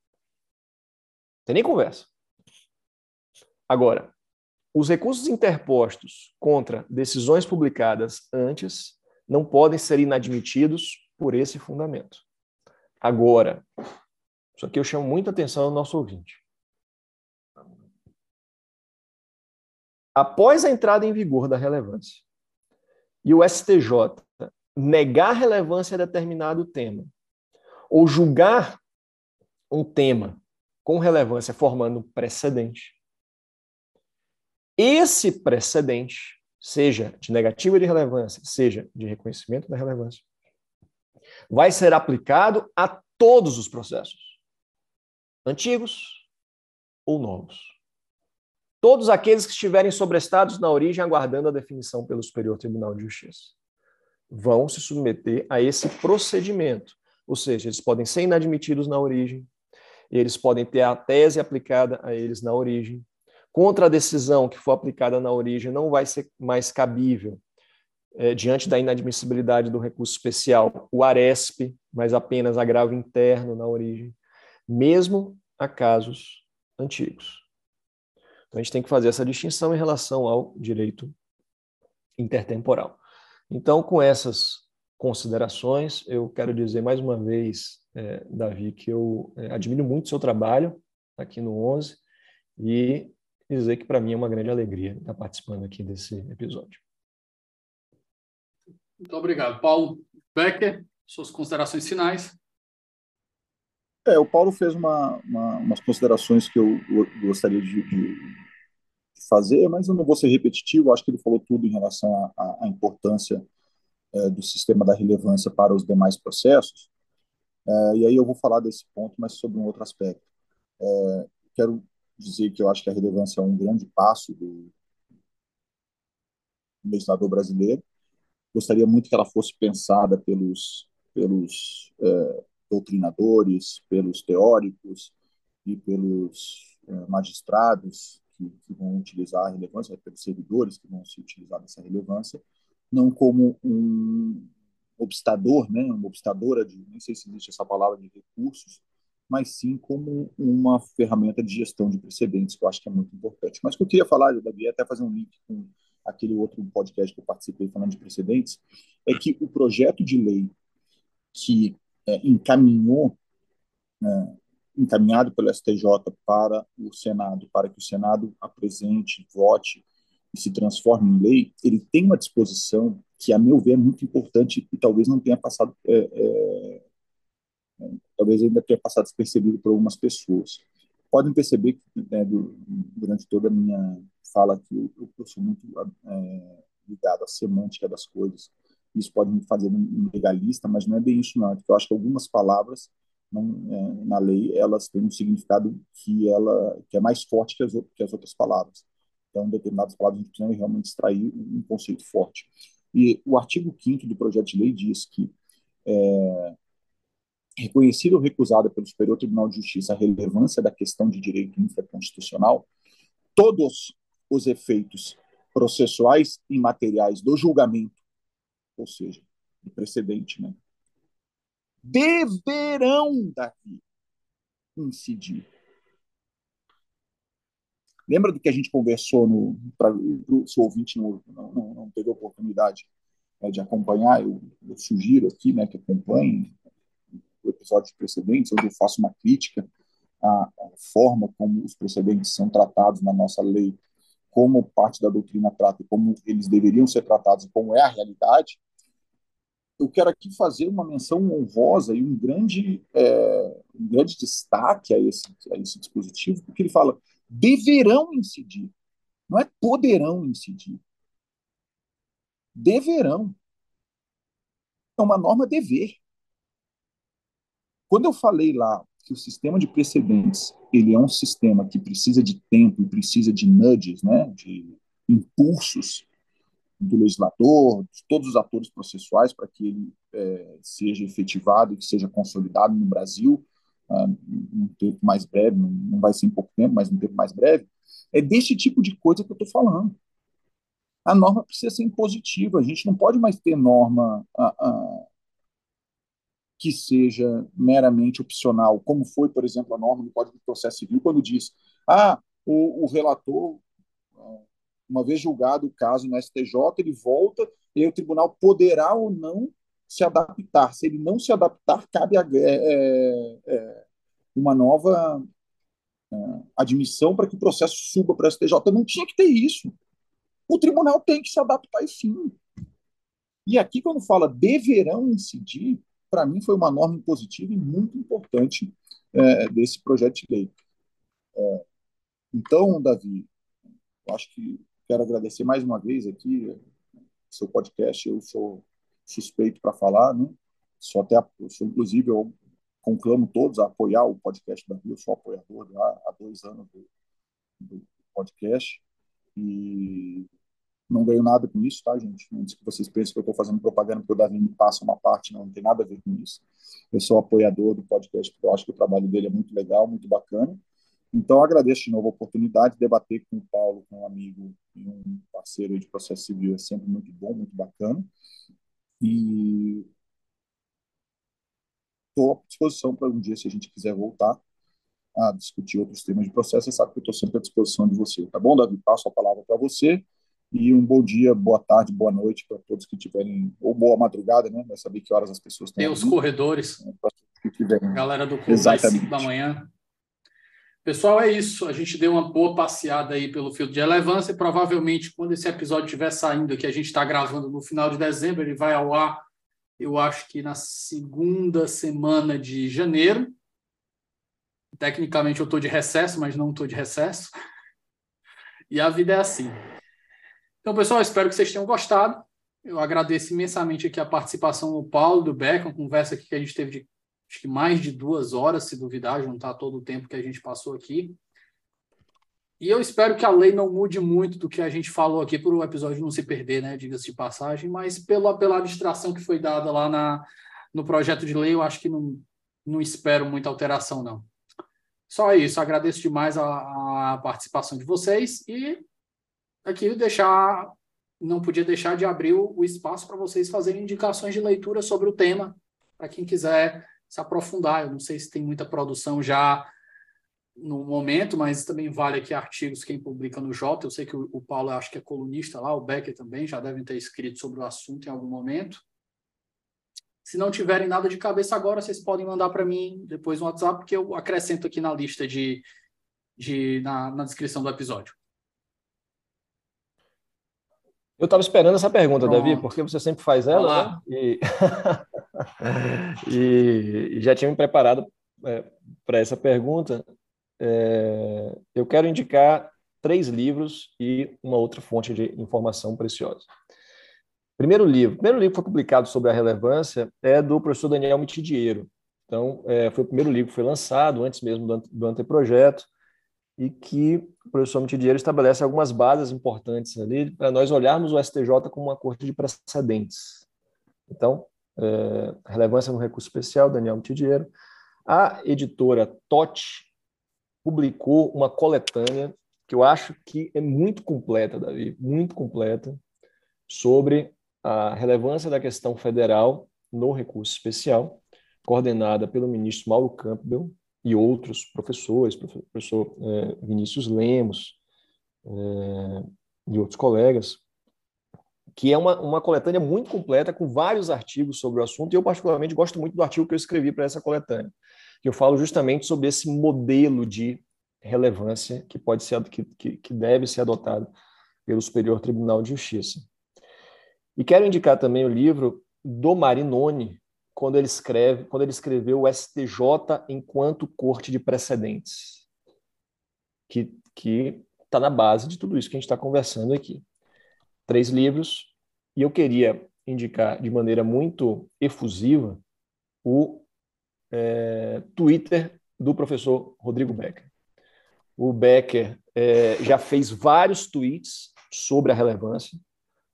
Tem nem conversa. Agora, os recursos interpostos contra decisões publicadas antes não podem ser inadmitidos por esse fundamento. Agora, Isso aqui eu chamo muita atenção do nosso ouvinte. Após a entrada em vigor da relevância e o STJ negar relevância a determinado tema ou julgar um tema com relevância formando precedente, esse precedente, seja de negativa de relevância, seja de reconhecimento da relevância, vai ser aplicado a todos os processos, antigos ou novos. Todos aqueles que estiverem sobrestados na origem aguardando a definição pelo Superior Tribunal de Justiça vão se submeter a esse procedimento. Ou seja, eles podem ser inadmitidos na origem, eles podem ter a tese aplicada a eles na origem. Contra a decisão que for aplicada na origem, não vai ser mais cabível, é, diante da inadmissibilidade do recurso especial, o ARESP, mas apenas agravo interno na origem, mesmo a casos antigos. Então, a gente tem que fazer essa distinção em relação ao direito intertemporal. Então, com essas considerações, eu quero dizer mais uma vez, é, Davi, que eu é, admiro muito o seu trabalho aqui no 11 e dizer que para mim é uma grande alegria estar participando aqui desse episódio. Muito obrigado. Paulo Becker, suas considerações finais. É, o Paulo fez uma, uma, umas considerações que eu, eu gostaria de, de, fazer, mas eu não vou ser repetitivo, acho que ele falou tudo em relação à importância é, do sistema da relevância para os demais processos, é, e aí eu vou falar desse ponto, mas sobre um outro aspecto. É, quero dizer que eu acho que a relevância é um grande passo do legislador brasileiro. Gostaria muito que ela fosse pensada pelos, pelos é, doutrinadores, pelos teóricos e pelos é, magistrados que, que, vão utilizar a relevância, pelos servidores que vão se utilizar dessa relevância, não como um obstador, né, uma obstadora de, nem sei se existe essa palavra de recursos, mas sim como uma ferramenta de gestão de precedentes, que eu acho que é muito importante. Mas o que eu queria falar, Davi, é até fazer um link com aquele outro podcast que eu participei falando de precedentes, é que o projeto de lei que é, encaminhou, né, encaminhado pelo STJ para o Senado, para que o Senado apresente, vote e se transforme em lei, ele tem uma disposição que, a meu ver, é muito importante e talvez não tenha passado, é, é, é talvez ainda tenha passado despercebido por algumas pessoas. Podem perceber que, né, do, durante toda a minha fala aqui, eu, eu sou muito é, ligado à semântica das coisas. Isso pode me fazer um legalista, mas não é bem isso, não. Porque eu acho que algumas palavras não, é, na lei elas têm um significado que ela que é mais forte que as, que as outras palavras. Então, determinadas palavras a gente precisa realmente extrair um conceito forte. E o artigo 5 do projeto de lei diz que é, reconhecida ou recusada pelo Superior Tribunal de Justiça a relevância da questão de direito infraconstitucional, todos os efeitos processuais e materiais do julgamento, ou seja, do precedente, né, deverão, Davi, incidir Lembra do que a gente conversou no para o seu ouvinte não, não, não teve oportunidade né, de acompanhar? Eu, eu, sugiro aqui né, que acompanhe o episódio precedentes, onde eu faço uma crítica à, forma como os precedentes são tratados na nossa lei, como parte da doutrina trata, como eles deveriam ser tratados, como é a realidade. Eu quero aqui fazer uma menção honrosa e um grande, é, um grande destaque a esse, a esse dispositivo, porque ele fala deverão incidir. Não é poderão incidir. Deverão. É uma norma dever. Quando eu falei lá que o sistema de precedentes ele é um sistema que precisa de tempo e precisa de nudges, né, de impulsos do legislador, de todos os atores processuais para que ele é, seja efetivado e que seja consolidado no Brasil, um tempo mais breve, não vai ser em pouco tempo, mas um tempo mais breve, é desse tipo de coisa que eu estou falando. A norma precisa ser impositiva, a gente não pode mais ter norma que seja meramente opcional, como foi, por exemplo, a norma do Código de Processo Civil, quando diz, ah, o, o relator, uma vez julgado o caso no STJ, ele volta e o tribunal poderá ou não se adaptar. Se ele não se adaptar, cabe a, é, é, é, uma nova uh, admissão para que o processo suba para o STJ. Não tinha que ter isso. O tribunal tem que se adaptar e sim. E aqui, quando fala deverão incidir, para mim foi uma norma positiva e muito importante é, desse projeto de lei. É, então, Davi, acho que quero agradecer mais uma vez aqui seu podcast. Eu sou suspeito para falar, né? Sou até, eu sou, inclusive, eu conclamo todos a apoiar o podcast Davi. Eu sou apoiador já há dois anos do, do podcast e não ganho nada com isso, tá, gente? Antes que vocês pensem que eu estou fazendo propaganda porque o Davi me passa uma parte, não, não tem nada a ver com isso. Eu sou apoiador do podcast porque eu acho que o trabalho dele é muito legal, muito bacana. Então, agradeço de novo a oportunidade de debater com o Paulo, com um amigo e um parceiro de processo civil. É sempre muito bom, muito bacana. E estou à disposição para um dia, se a gente quiser voltar a discutir outros temas de processo. Você sabe que eu estou sempre à disposição de você. Tá bom, Davi? Passo a palavra para você. E um bom dia, boa tarde, boa noite para todos que tiverem, ou boa madrugada, né? Vai saber que horas as pessoas estão. Tem os corredores. Né? Que tiverem... Galera do clube às 5 da manhã. Pessoal, é isso. A gente deu uma boa passeada aí pelo filtro de relevância. E provavelmente, quando esse episódio estiver saindo, que a gente está gravando no final de dezembro, ele vai ao ar, eu acho que na segunda semana de janeiro. Tecnicamente, eu estou de recesso, mas não estou de recesso. E a vida é assim. Então, pessoal, espero que vocês tenham gostado. Eu agradeço imensamente aqui a participação do Paulo, do Beck, uma conversa aqui que a gente teve de acho que mais de duas horas, se duvidar, juntar todo o tempo que a gente passou aqui. E eu espero que a lei não mude muito do que a gente falou aqui para o episódio não se perder, né? Diga-se de passagem, mas pela, pela abstração que foi dada lá na, no projeto de lei, eu acho que não, não espero muita alteração, não. Só isso, agradeço demais a, a participação de vocês e aqui deixar, não podia deixar de abrir o, espaço para vocês fazerem indicações de leitura sobre o tema, para quem quiser se aprofundar. Eu não sei se tem muita produção já no momento, mas também vale aqui artigos quem publica no Jota. Eu sei que o, o Paulo acho que é colunista lá, o Becker também já devem ter escrito sobre o assunto em algum momento. Se não tiverem nada de cabeça agora, vocês podem mandar para mim depois no WhatsApp, que eu acrescento aqui na lista de, de na, na descrição do episódio. Eu estava esperando essa pergunta, Pronto. Davi, porque você sempre faz ela, né? E... e... já tinha me preparado é, para essa pergunta. É... Eu quero indicar três livros e uma outra fonte de informação preciosa. Primeiro livro, primeiro livro que foi publicado sobre a relevância é do professor Daniel Mitidiero. Então, é, foi o primeiro livro que foi lançado antes mesmo do, do anteprojeto e que o professor Mitidiero estabelece algumas bases importantes ali para nós olharmos o STJ como uma corte de precedentes. Então, é, relevância no recurso especial, Daniel Mitidiero. A editora TOT publicou uma coletânea que eu acho que é muito completa, Davi, muito completa, sobre a relevância da questão federal no recurso especial, coordenada pelo ministro Mauro Campbell, e outros professores, professor é, Vinícius Lemos é, e outros colegas, que é uma, uma coletânea muito completa, com vários artigos sobre o assunto, e eu particularmente gosto muito do artigo que eu escrevi para essa coletânea, que eu falo justamente sobre esse modelo de relevância que pode ser que, que, deve ser adotado pelo Superior Tribunal de Justiça. E quero indicar também o livro do Marinoni, quando ele escreve, quando ele escreveu o STJ enquanto corte de precedentes, que que está na base de tudo isso que a gente está conversando aqui. Três livros e eu queria indicar de maneira muito efusiva o é, Twitter do professor Rodrigo Becker. O Becker é, já fez vários tweets sobre a relevância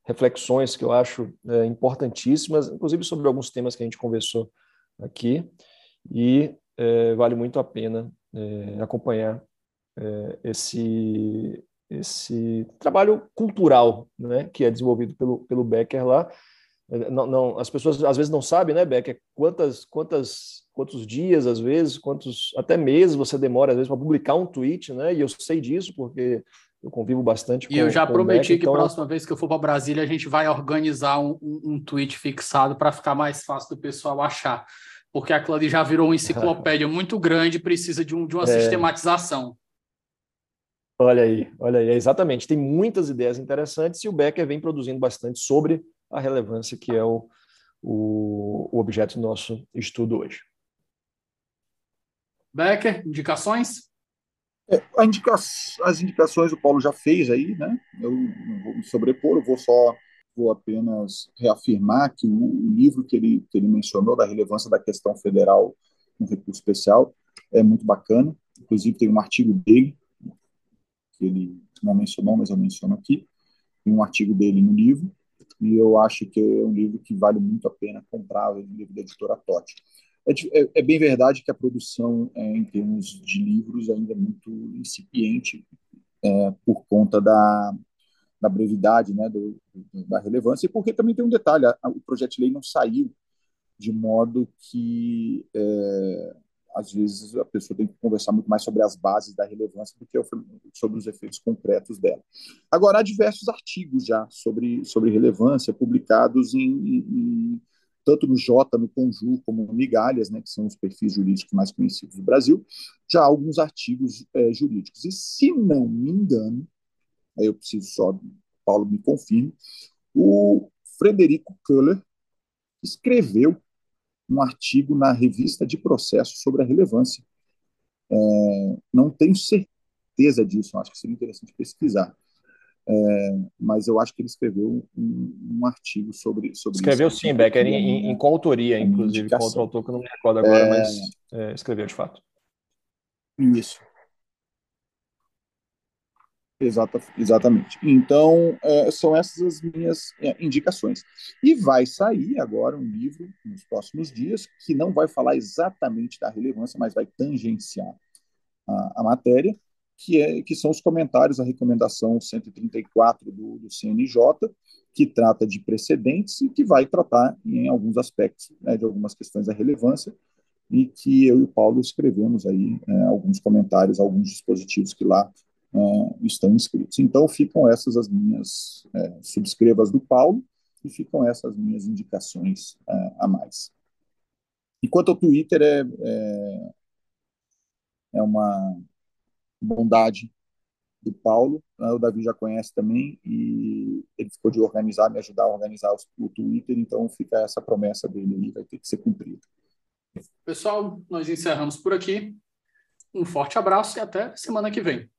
reflexões que eu acho é, importantíssimas, inclusive sobre alguns temas que a gente conversou aqui, e é, vale muito a pena é, acompanhar é, esse, esse trabalho cultural né, que é desenvolvido pelo, pelo Becker lá. É, não, não, as pessoas às vezes não sabem, né, Becker, quantas, quantas, quantos dias, às vezes, quantos até meses você demora, às vezes, para publicar um tweet, né? E eu sei disso porque eu convivo bastante com E eu já prometi Beck, que então... próxima vez que eu for para Brasília, a gente vai organizar um, um, um tweet fixado para ficar mais fácil do pessoal achar. porque aquilo ali já virou uma enciclopédia muito grande e precisa de, um, de uma é... sistematização. Olha aí, olha aí, exatamente. Tem muitas ideias interessantes e o Becker vem produzindo bastante sobre a relevância que é o, o, o objeto do nosso estudo hoje. Becker, indicações? É, indica as indicações o Paulo já fez aí, né? Eu não vou me sobrepor, eu vou só vou apenas reafirmar que o, livro que ele, que ele mencionou da relevância da questão federal no recurso especial é muito bacana. Inclusive tem um artigo dele que ele não mencionou, mas eu menciono aqui. Tem um artigo dele no livro e eu acho que é um livro que vale muito a pena comprar, o livro da editora Totti. É, é, é, bem verdade que a produção, é, em termos de livros, ainda é muito incipiente é, por conta da, da brevidade, né, do, da relevância, e porque também tem um detalhe: a, o projeto de lei não saiu de modo que é, às vezes a pessoa tem que conversar muito mais sobre as bases da relevância do que sobre os efeitos concretos dela. Agora, há diversos artigos já sobre, sobre relevância publicados em, em tanto no J, no Conjur, como no Migalhas, né, que são os perfis jurídicos mais conhecidos do Brasil, já há alguns artigos é, jurídicos. E, se não me engano, aí eu preciso só, Paulo me confirme, o Frederico Köhler escreveu um artigo na revista de processo sobre a relevância. É, não tenho certeza disso, acho que seria interessante pesquisar. É, mas eu acho que ele escreveu um, um artigo sobre, sobre escreveu isso. sim, Becker, em, em, em coautoria, inclusive, com outro autor que eu não me recordo agora, é... mas é, escreveu de fato. Isso. Exata, exatamente. Então, é, são essas as minhas é, indicações. E vai sair agora um livro nos próximos dias que não vai falar exatamente da relevância, mas vai tangenciar a, a matéria, que, é, que são os comentários à recomendação 134 do, do CNJ, que trata de precedentes e que vai tratar em alguns aspectos né, de algumas questões da relevância e que eu e o Paulo escrevemos aí é, alguns comentários, alguns dispositivos que lá é, estão inscritos. Então ficam essas as minhas é, subscrevas do Paulo e ficam essas minhas indicações é, a mais. Enquanto o Twitter é, é, é uma bondade do Paulo, né? o Davi já conhece também, e ele ficou de organizar, me ajudar a organizar o Twitter, então fica essa promessa dele aí, vai ter que ser cumprida. Pessoal, nós encerramos por aqui. Um forte abraço e até semana que vem.